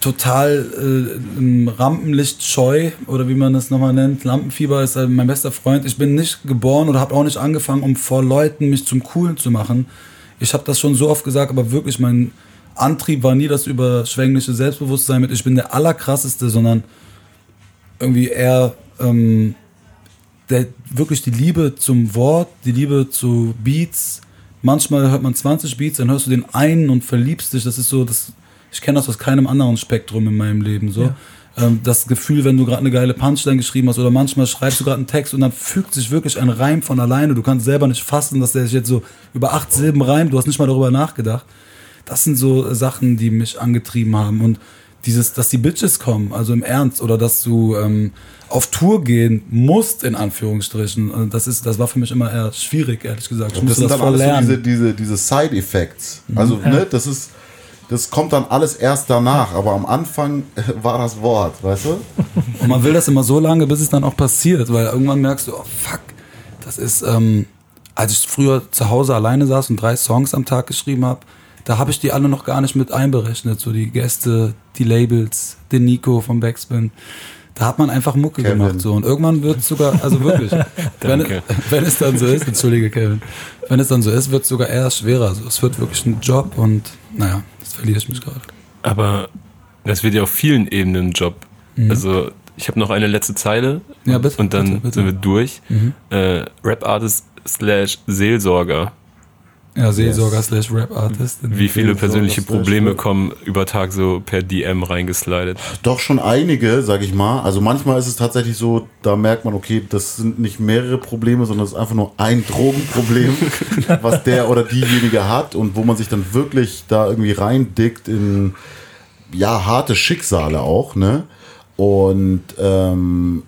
total äh, im Rampenlicht scheu oder wie man das nochmal nennt. Lampenfieber ist halt mein bester Freund. Ich bin nicht geboren oder habe auch nicht angefangen, um vor Leuten mich zum Coolen zu machen. Ich habe das schon so oft gesagt, aber wirklich mein Antrieb war nie das überschwängliche Selbstbewusstsein mit, ich bin der Allerkrasseste, sondern irgendwie eher ähm, der, wirklich die Liebe zum Wort, die Liebe zu Beats. Manchmal hört man 20 Beats, dann hörst du den einen und verliebst dich. Das ist so, das, ich kenne das aus keinem anderen Spektrum in meinem Leben. So. Ja. Ähm, das Gefühl, wenn du gerade eine geile Punchline geschrieben hast oder manchmal schreibst du gerade einen Text und dann fügt sich wirklich ein Reim von alleine. Du kannst selber nicht fassen, dass der sich jetzt so über acht Silben reimt. Du hast nicht mal darüber nachgedacht. Das sind so Sachen, die mich angetrieben haben. Und dieses, dass die Bitches kommen, also im Ernst, oder dass du ähm, auf Tour gehen musst, in Anführungsstrichen, äh, das, ist, das war für mich immer eher schwierig, ehrlich gesagt. Ich das musste sind das dann alles so lernen. diese, diese, diese Side-Effects. Also, ne, das ist, das kommt dann alles erst danach, aber am Anfang äh, war das Wort, weißt du? Und man will das immer so lange, bis es dann auch passiert, weil irgendwann merkst du, oh fuck, das ist, ähm, als ich früher zu Hause alleine saß und drei Songs am Tag geschrieben habe, da habe ich die alle noch gar nicht mit einberechnet, so die Gäste, die Labels, den Nico vom Backspin. Da hat man einfach Mucke Kevin. gemacht so und irgendwann wird es sogar, also wirklich, wenn, Danke. wenn es dann so ist, entschuldige Kevin, wenn es dann so ist, wird es sogar eher schwerer. Also es wird wirklich ein Job und naja, das verliere ich mich gerade. Aber das wird ja auf vielen Ebenen ein Job. Also ich habe noch eine letzte Zeile Mhm. Ja, bitte, und dann bitte, bitte. sind wir durch. Mhm. Äh, Rap-Artist slash Seelsorger. Ja, Seelsorger slash Rap-Artist. Wie viele persönliche Probleme kommen über Tag so per DM reingeslidet? Doch schon einige, sag ich mal. Also manchmal ist es tatsächlich so, da merkt man, okay, das sind nicht mehrere Probleme, sondern es ist einfach nur ein Drogenproblem, was der oder diejenige hat und wo man sich dann wirklich da irgendwie reindickt in ja harte Schicksale auch, ne? Und ähm,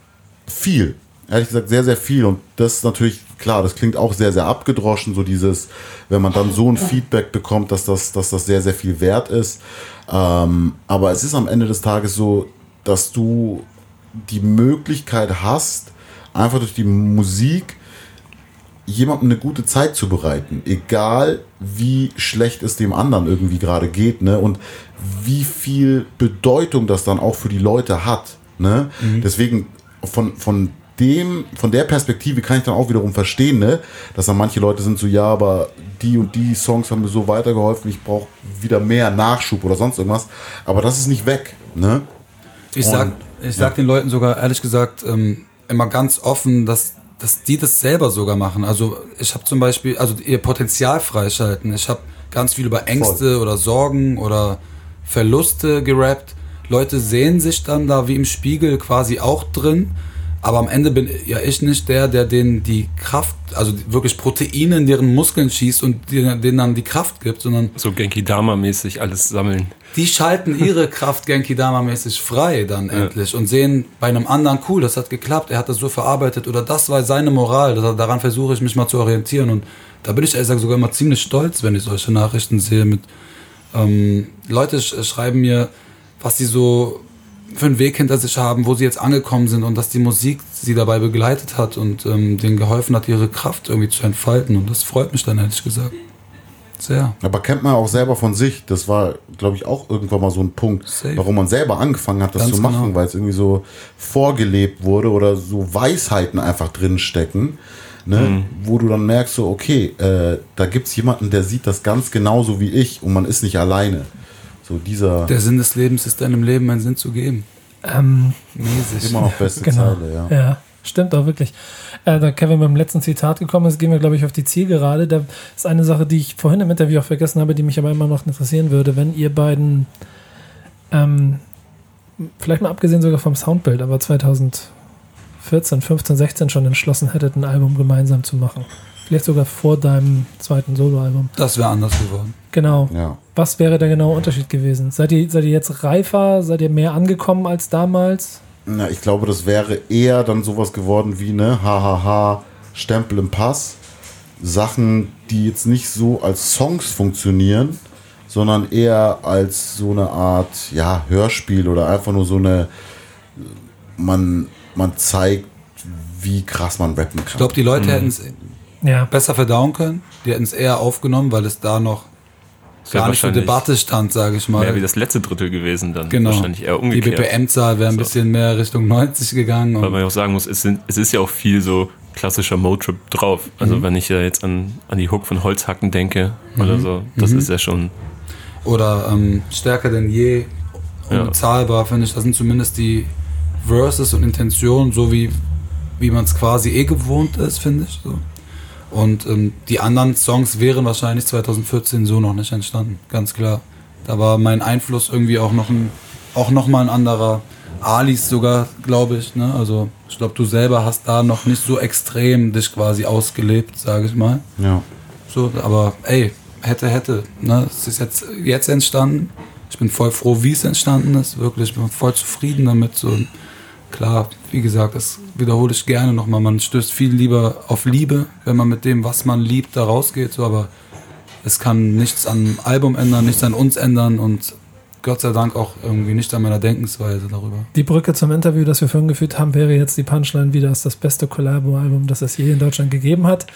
viel. Ehrlich gesagt, sehr, sehr viel. Und das ist natürlich, klar, das klingt auch sehr, sehr abgedroschen, so dieses, wenn man dann so ein Feedback bekommt, dass das, dass das sehr, sehr viel wert ist. Ähm, aber es ist am Ende des Tages so, dass du die Möglichkeit hast, einfach durch die Musik jemandem eine gute Zeit zu bereiten, egal wie schlecht es dem anderen irgendwie gerade geht, ne? Und wie viel Bedeutung das dann auch für die Leute hat, ne? Deswegen von, von dem, von der Perspektive kann ich dann auch wiederum verstehen, ne? Dass dann manche Leute sind so, ja, aber die und die Songs haben mir so weitergeholfen, ich brauche wieder mehr Nachschub oder sonst irgendwas. Aber das ist nicht weg, ne? Ich Und- sag, ich sag den Leuten sogar ehrlich gesagt ähm, immer ganz offen, dass, dass die das selber sogar machen. Also ich habe zum Beispiel, also ihr Potenzial freischalten. Ich habe ganz viel über Ängste oder Sorgen oder Verluste gerappt. Leute sehen sich dann da wie im Spiegel quasi auch drin. Aber am Ende bin ja ich nicht der, der denen die Kraft, also wirklich Proteine in deren Muskeln schießt und denen dann die Kraft gibt, sondern So Genki Dama-mäßig alles sammeln. die schalten ihre Kraft Genki Dama mäßig frei dann endlich und sehen bei einem anderen cool, das hat geklappt, er hat das so verarbeitet oder das war seine Moral, daran versuche ich mich mal zu orientieren und da bin ich ehrlich gesagt sogar immer ziemlich stolz, wenn ich solche Nachrichten sehe mit ähm, Leute sch schreiben mir, was sie so für einen Weg hinter sich haben, wo sie jetzt angekommen sind und dass die Musik sie dabei begleitet hat und ähm, denen geholfen hat, ihre Kraft irgendwie zu entfalten und das freut mich dann ehrlich gesagt sehr. Aber kennt man auch selber von sich. Das war, glaube ich, auch irgendwann mal so ein Punkt, Safe. warum man selber angefangen hat, das Ganz zu machen, genau. weil es irgendwie so vorgelebt wurde oder so Weisheiten einfach drin stecken. Ne? Wo du dann merkst, so, okay, äh, da gibt es jemanden, der sieht das ganz genauso wie ich und man ist nicht alleine. So dieser Der Sinn des Lebens ist deinem Leben einen Sinn zu geben. Ähm, Mäßig. immer noch beste genau. Zeile, ja. Ja, stimmt auch wirklich. Äh, da Kevin beim letzten Zitat gekommen ist, gehen wir, glaube ich, auf die Zielgerade. Da ist eine Sache, die ich vorhin im Interview auch vergessen habe, die mich aber immer noch interessieren würde. Wenn ihr beiden, ähm, vielleicht mal abgesehen sogar vom Soundbild, aber 2014, 15, 16 schon entschlossen hättet, ein Album gemeinsam zu machen. Vielleicht sogar vor deinem zweiten Soloalbum. Das wäre anders geworden. Genau. ja. Was wäre der genaue Unterschied gewesen? Seid ihr, seid ihr jetzt reifer? Seid ihr mehr angekommen als damals? Na, ich glaube, das wäre eher dann sowas geworden wie, ne, hahaha, Stempel im Pass. Sachen, die jetzt nicht so als Songs funktionieren, sondern eher als so eine Art, ja, Hörspiel oder einfach nur so eine, man, man zeigt, wie krass man rappen kann. Ich glaube, die Leute hätten es Ja. besser verdauen können. Die hätten es eher aufgenommen, weil es da noch wäre gar nicht zur wahrscheinlich Debatte stand, sage ich mal. Mehr wie das letzte Drittel gewesen dann. genau. Wahrscheinlich eher Die umgekehrt. BPM-Zahl wäre ein bisschen mehr Richtung 90 gegangen. Weil man ja auch sagen muss, es, sind, es ist ja auch viel so klassischer Motrip drauf. Also Mhm. wenn ich ja jetzt an, an die Hook von Holzhacken denke Mhm. oder so, das ist ja schon. oder ähm, stärker denn je, Ja. unbezahlbar, finde ich. Das sind zumindest die Verses und Intentionen, so wie, wie man es quasi eh gewohnt ist, finde ich. So. Und ähm, die anderen Songs wären wahrscheinlich 2014 so noch nicht entstanden, ganz klar. Da war mein Einfluss irgendwie auch noch ein, auch noch mal ein anderer. Alis sogar, glaube ich. Ne? Also ich glaube, du selber hast da noch nicht so extrem dich quasi ausgelebt, sage ich mal. Ja. So, aber ey, hätte, hätte. Ne? Es ist jetzt, jetzt entstanden. Ich bin voll froh, wie es entstanden ist. Wirklich, ich bin voll zufrieden damit. So, klar, wie gesagt, das wiederhole ich gerne nochmal. Man stößt viel lieber auf Liebe, wenn man mit dem, was man liebt, da rausgeht. So, aber es kann nichts am Album ändern, nichts an uns ändern und Gott sei Dank auch irgendwie nicht an meiner Denkensweise darüber. Die Brücke zum Interview, das wir vorhin geführt haben, wäre jetzt die Punchline wieder, ist das beste Collabo-Album, das es je in Deutschland gegeben hat.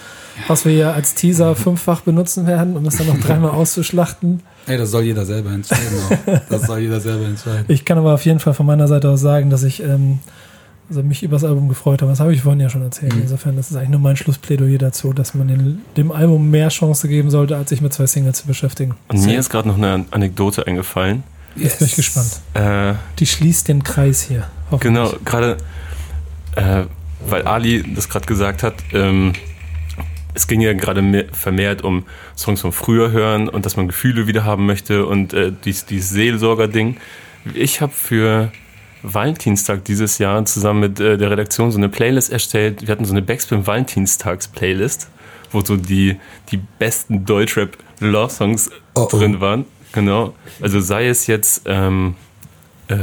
Was wir ja als Teaser fünffach benutzen werden, um es dann noch dreimal auszuschlachten. Ey, das soll jeder selber entscheiden. Auch. Das soll jeder selber entscheiden. Ich kann aber auf jeden Fall von meiner Seite aus sagen, dass ich ähm, also mich über das Album gefreut habe. Das habe ich vorhin ja schon erzählt. Mhm. Insofern ist es eigentlich nur mein Schlussplädoyer dazu, dass man den, dem Album mehr Chance geben sollte, als sich mit zwei Singles zu beschäftigen. Und mir ist gerade noch eine Anekdote eingefallen. Jetzt bin ich gespannt. Äh, Die schließt den Kreis hier. Genau, gerade äh, weil Ali das gerade gesagt hat, ähm, es ging ja gerade mehr- vermehrt um Songs von früher hören und dass man Gefühle wieder haben möchte und äh, dies, dieses Seelsorger-Ding. Ich habe für Valentinstag dieses Jahr zusammen mit äh, der Redaktion so eine Playlist erstellt. Wir hatten so eine Backspin Valentinstags-Playlist, wo so die, die besten Deutschrap-Love-Songs Oh, oh. drin waren. Genau. Also sei es jetzt ähm, äh,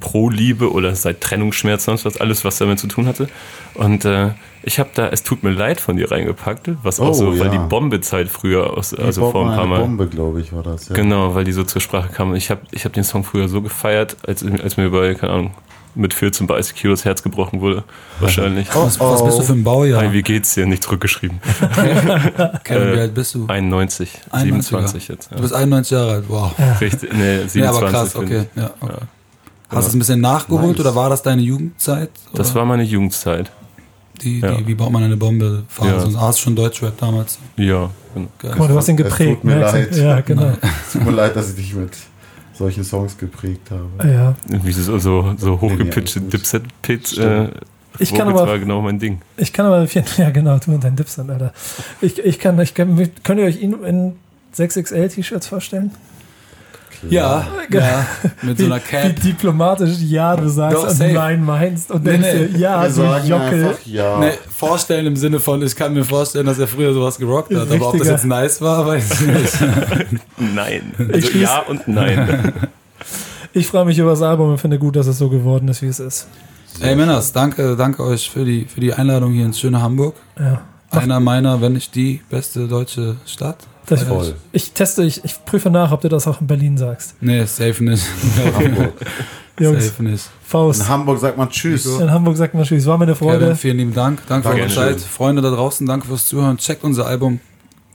pro Liebe oder seit Trennungsschmerz, sonst was, alles, was damit zu tun hatte. Und äh, ich habe da Es tut mir leid von dir reingepackt, was auch Oh, so, weil ja. die Bombezeit früher, aus, also vor ein paar Mal. Bombe, glaube ich, war das. Ja. Genau, weil die so zur Sprache kam. Ich habe ich hab den Song früher so gefeiert, als, als mir bei, keine Ahnung, mit 14 bei ICQ das Herz gebrochen wurde. Wahrscheinlich. Was, was bist du für ein Baujahr? Hi, wie geht's dir? Nicht zurückgeschrieben. Kevin, äh, wie alt bist du? 91, 91er. 27 jetzt. Ja. Du bist 91 Jahre alt, wow. Richtig, nee, 27 Ja, aber krass, okay. Ja, okay. Ja. Hast du es ein bisschen nachgeholt Nice. oder war das deine Jugendzeit? Das Oder war meine Jugendzeit. die, ja. die, wie baut man eine Bombe? Phase? Ja. Ja. Hast du schon Deutschrap damals? Ja, genau. Guck mal, du hast ihn Es geprägt. tut mir du? leid. Ja, genau. Tut mir leid, dass ich dich mit solchen Songs geprägt habe. Ja. Irgendwie so, so, so hochgepitchte Nee. Dipset-Pits. Äh. Ich kann aber- war genau mein Ding. Ich kann aber, ja genau, du und dein Dips dann, Alter. Ich, ich kann, ich kann, könnt ihr euch ihn in 6XL-T-Shirts vorstellen? Ja, ja, mit so einer Wie Cap. diplomatisch Ja du sagst Doch, und. Nein meinst und Nee, denkst nee. ja, so sagen Jockel. ja. Nee, vorstellen im Sinne von, ich kann mir vorstellen, dass er früher sowas gerockt hat. Aber ob das jetzt nice war, weiß ich nicht. Nein. Ich Also schließ- ja und nein. Ich freue mich über das Album und finde gut, dass es so geworden ist, wie es ist. Ey Männers, danke, danke euch für die, für die Einladung hier ins schöne Hamburg. Ja. Einer meiner, wenn nicht die beste deutsche Stadt. Das, Voll. ich teste, ich, ich prüfe nach, ob du das auch in Berlin sagst. Nee, safe nicht. Hamburg. Jungs, safe nicht. Faust. In Hamburg sagt man Tschüss. In Hamburg sagt man Tschüss. War mir eine Kevin, Freude. vielen lieben Dank. Danke für eure. Zeit. Freunde da draußen, danke fürs Zuhören. Checkt unser Album.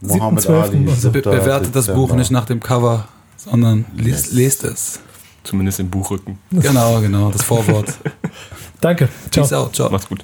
Mohammed 7.12. Ali. so. Be 7. bewertet das. Buch nicht nach dem Cover, sondern lest, Yes. lest es. Zumindest im Buchrücken. Genau, genau, das Vorwort. Danke. Ciao. Peace out, ciao. Macht's gut.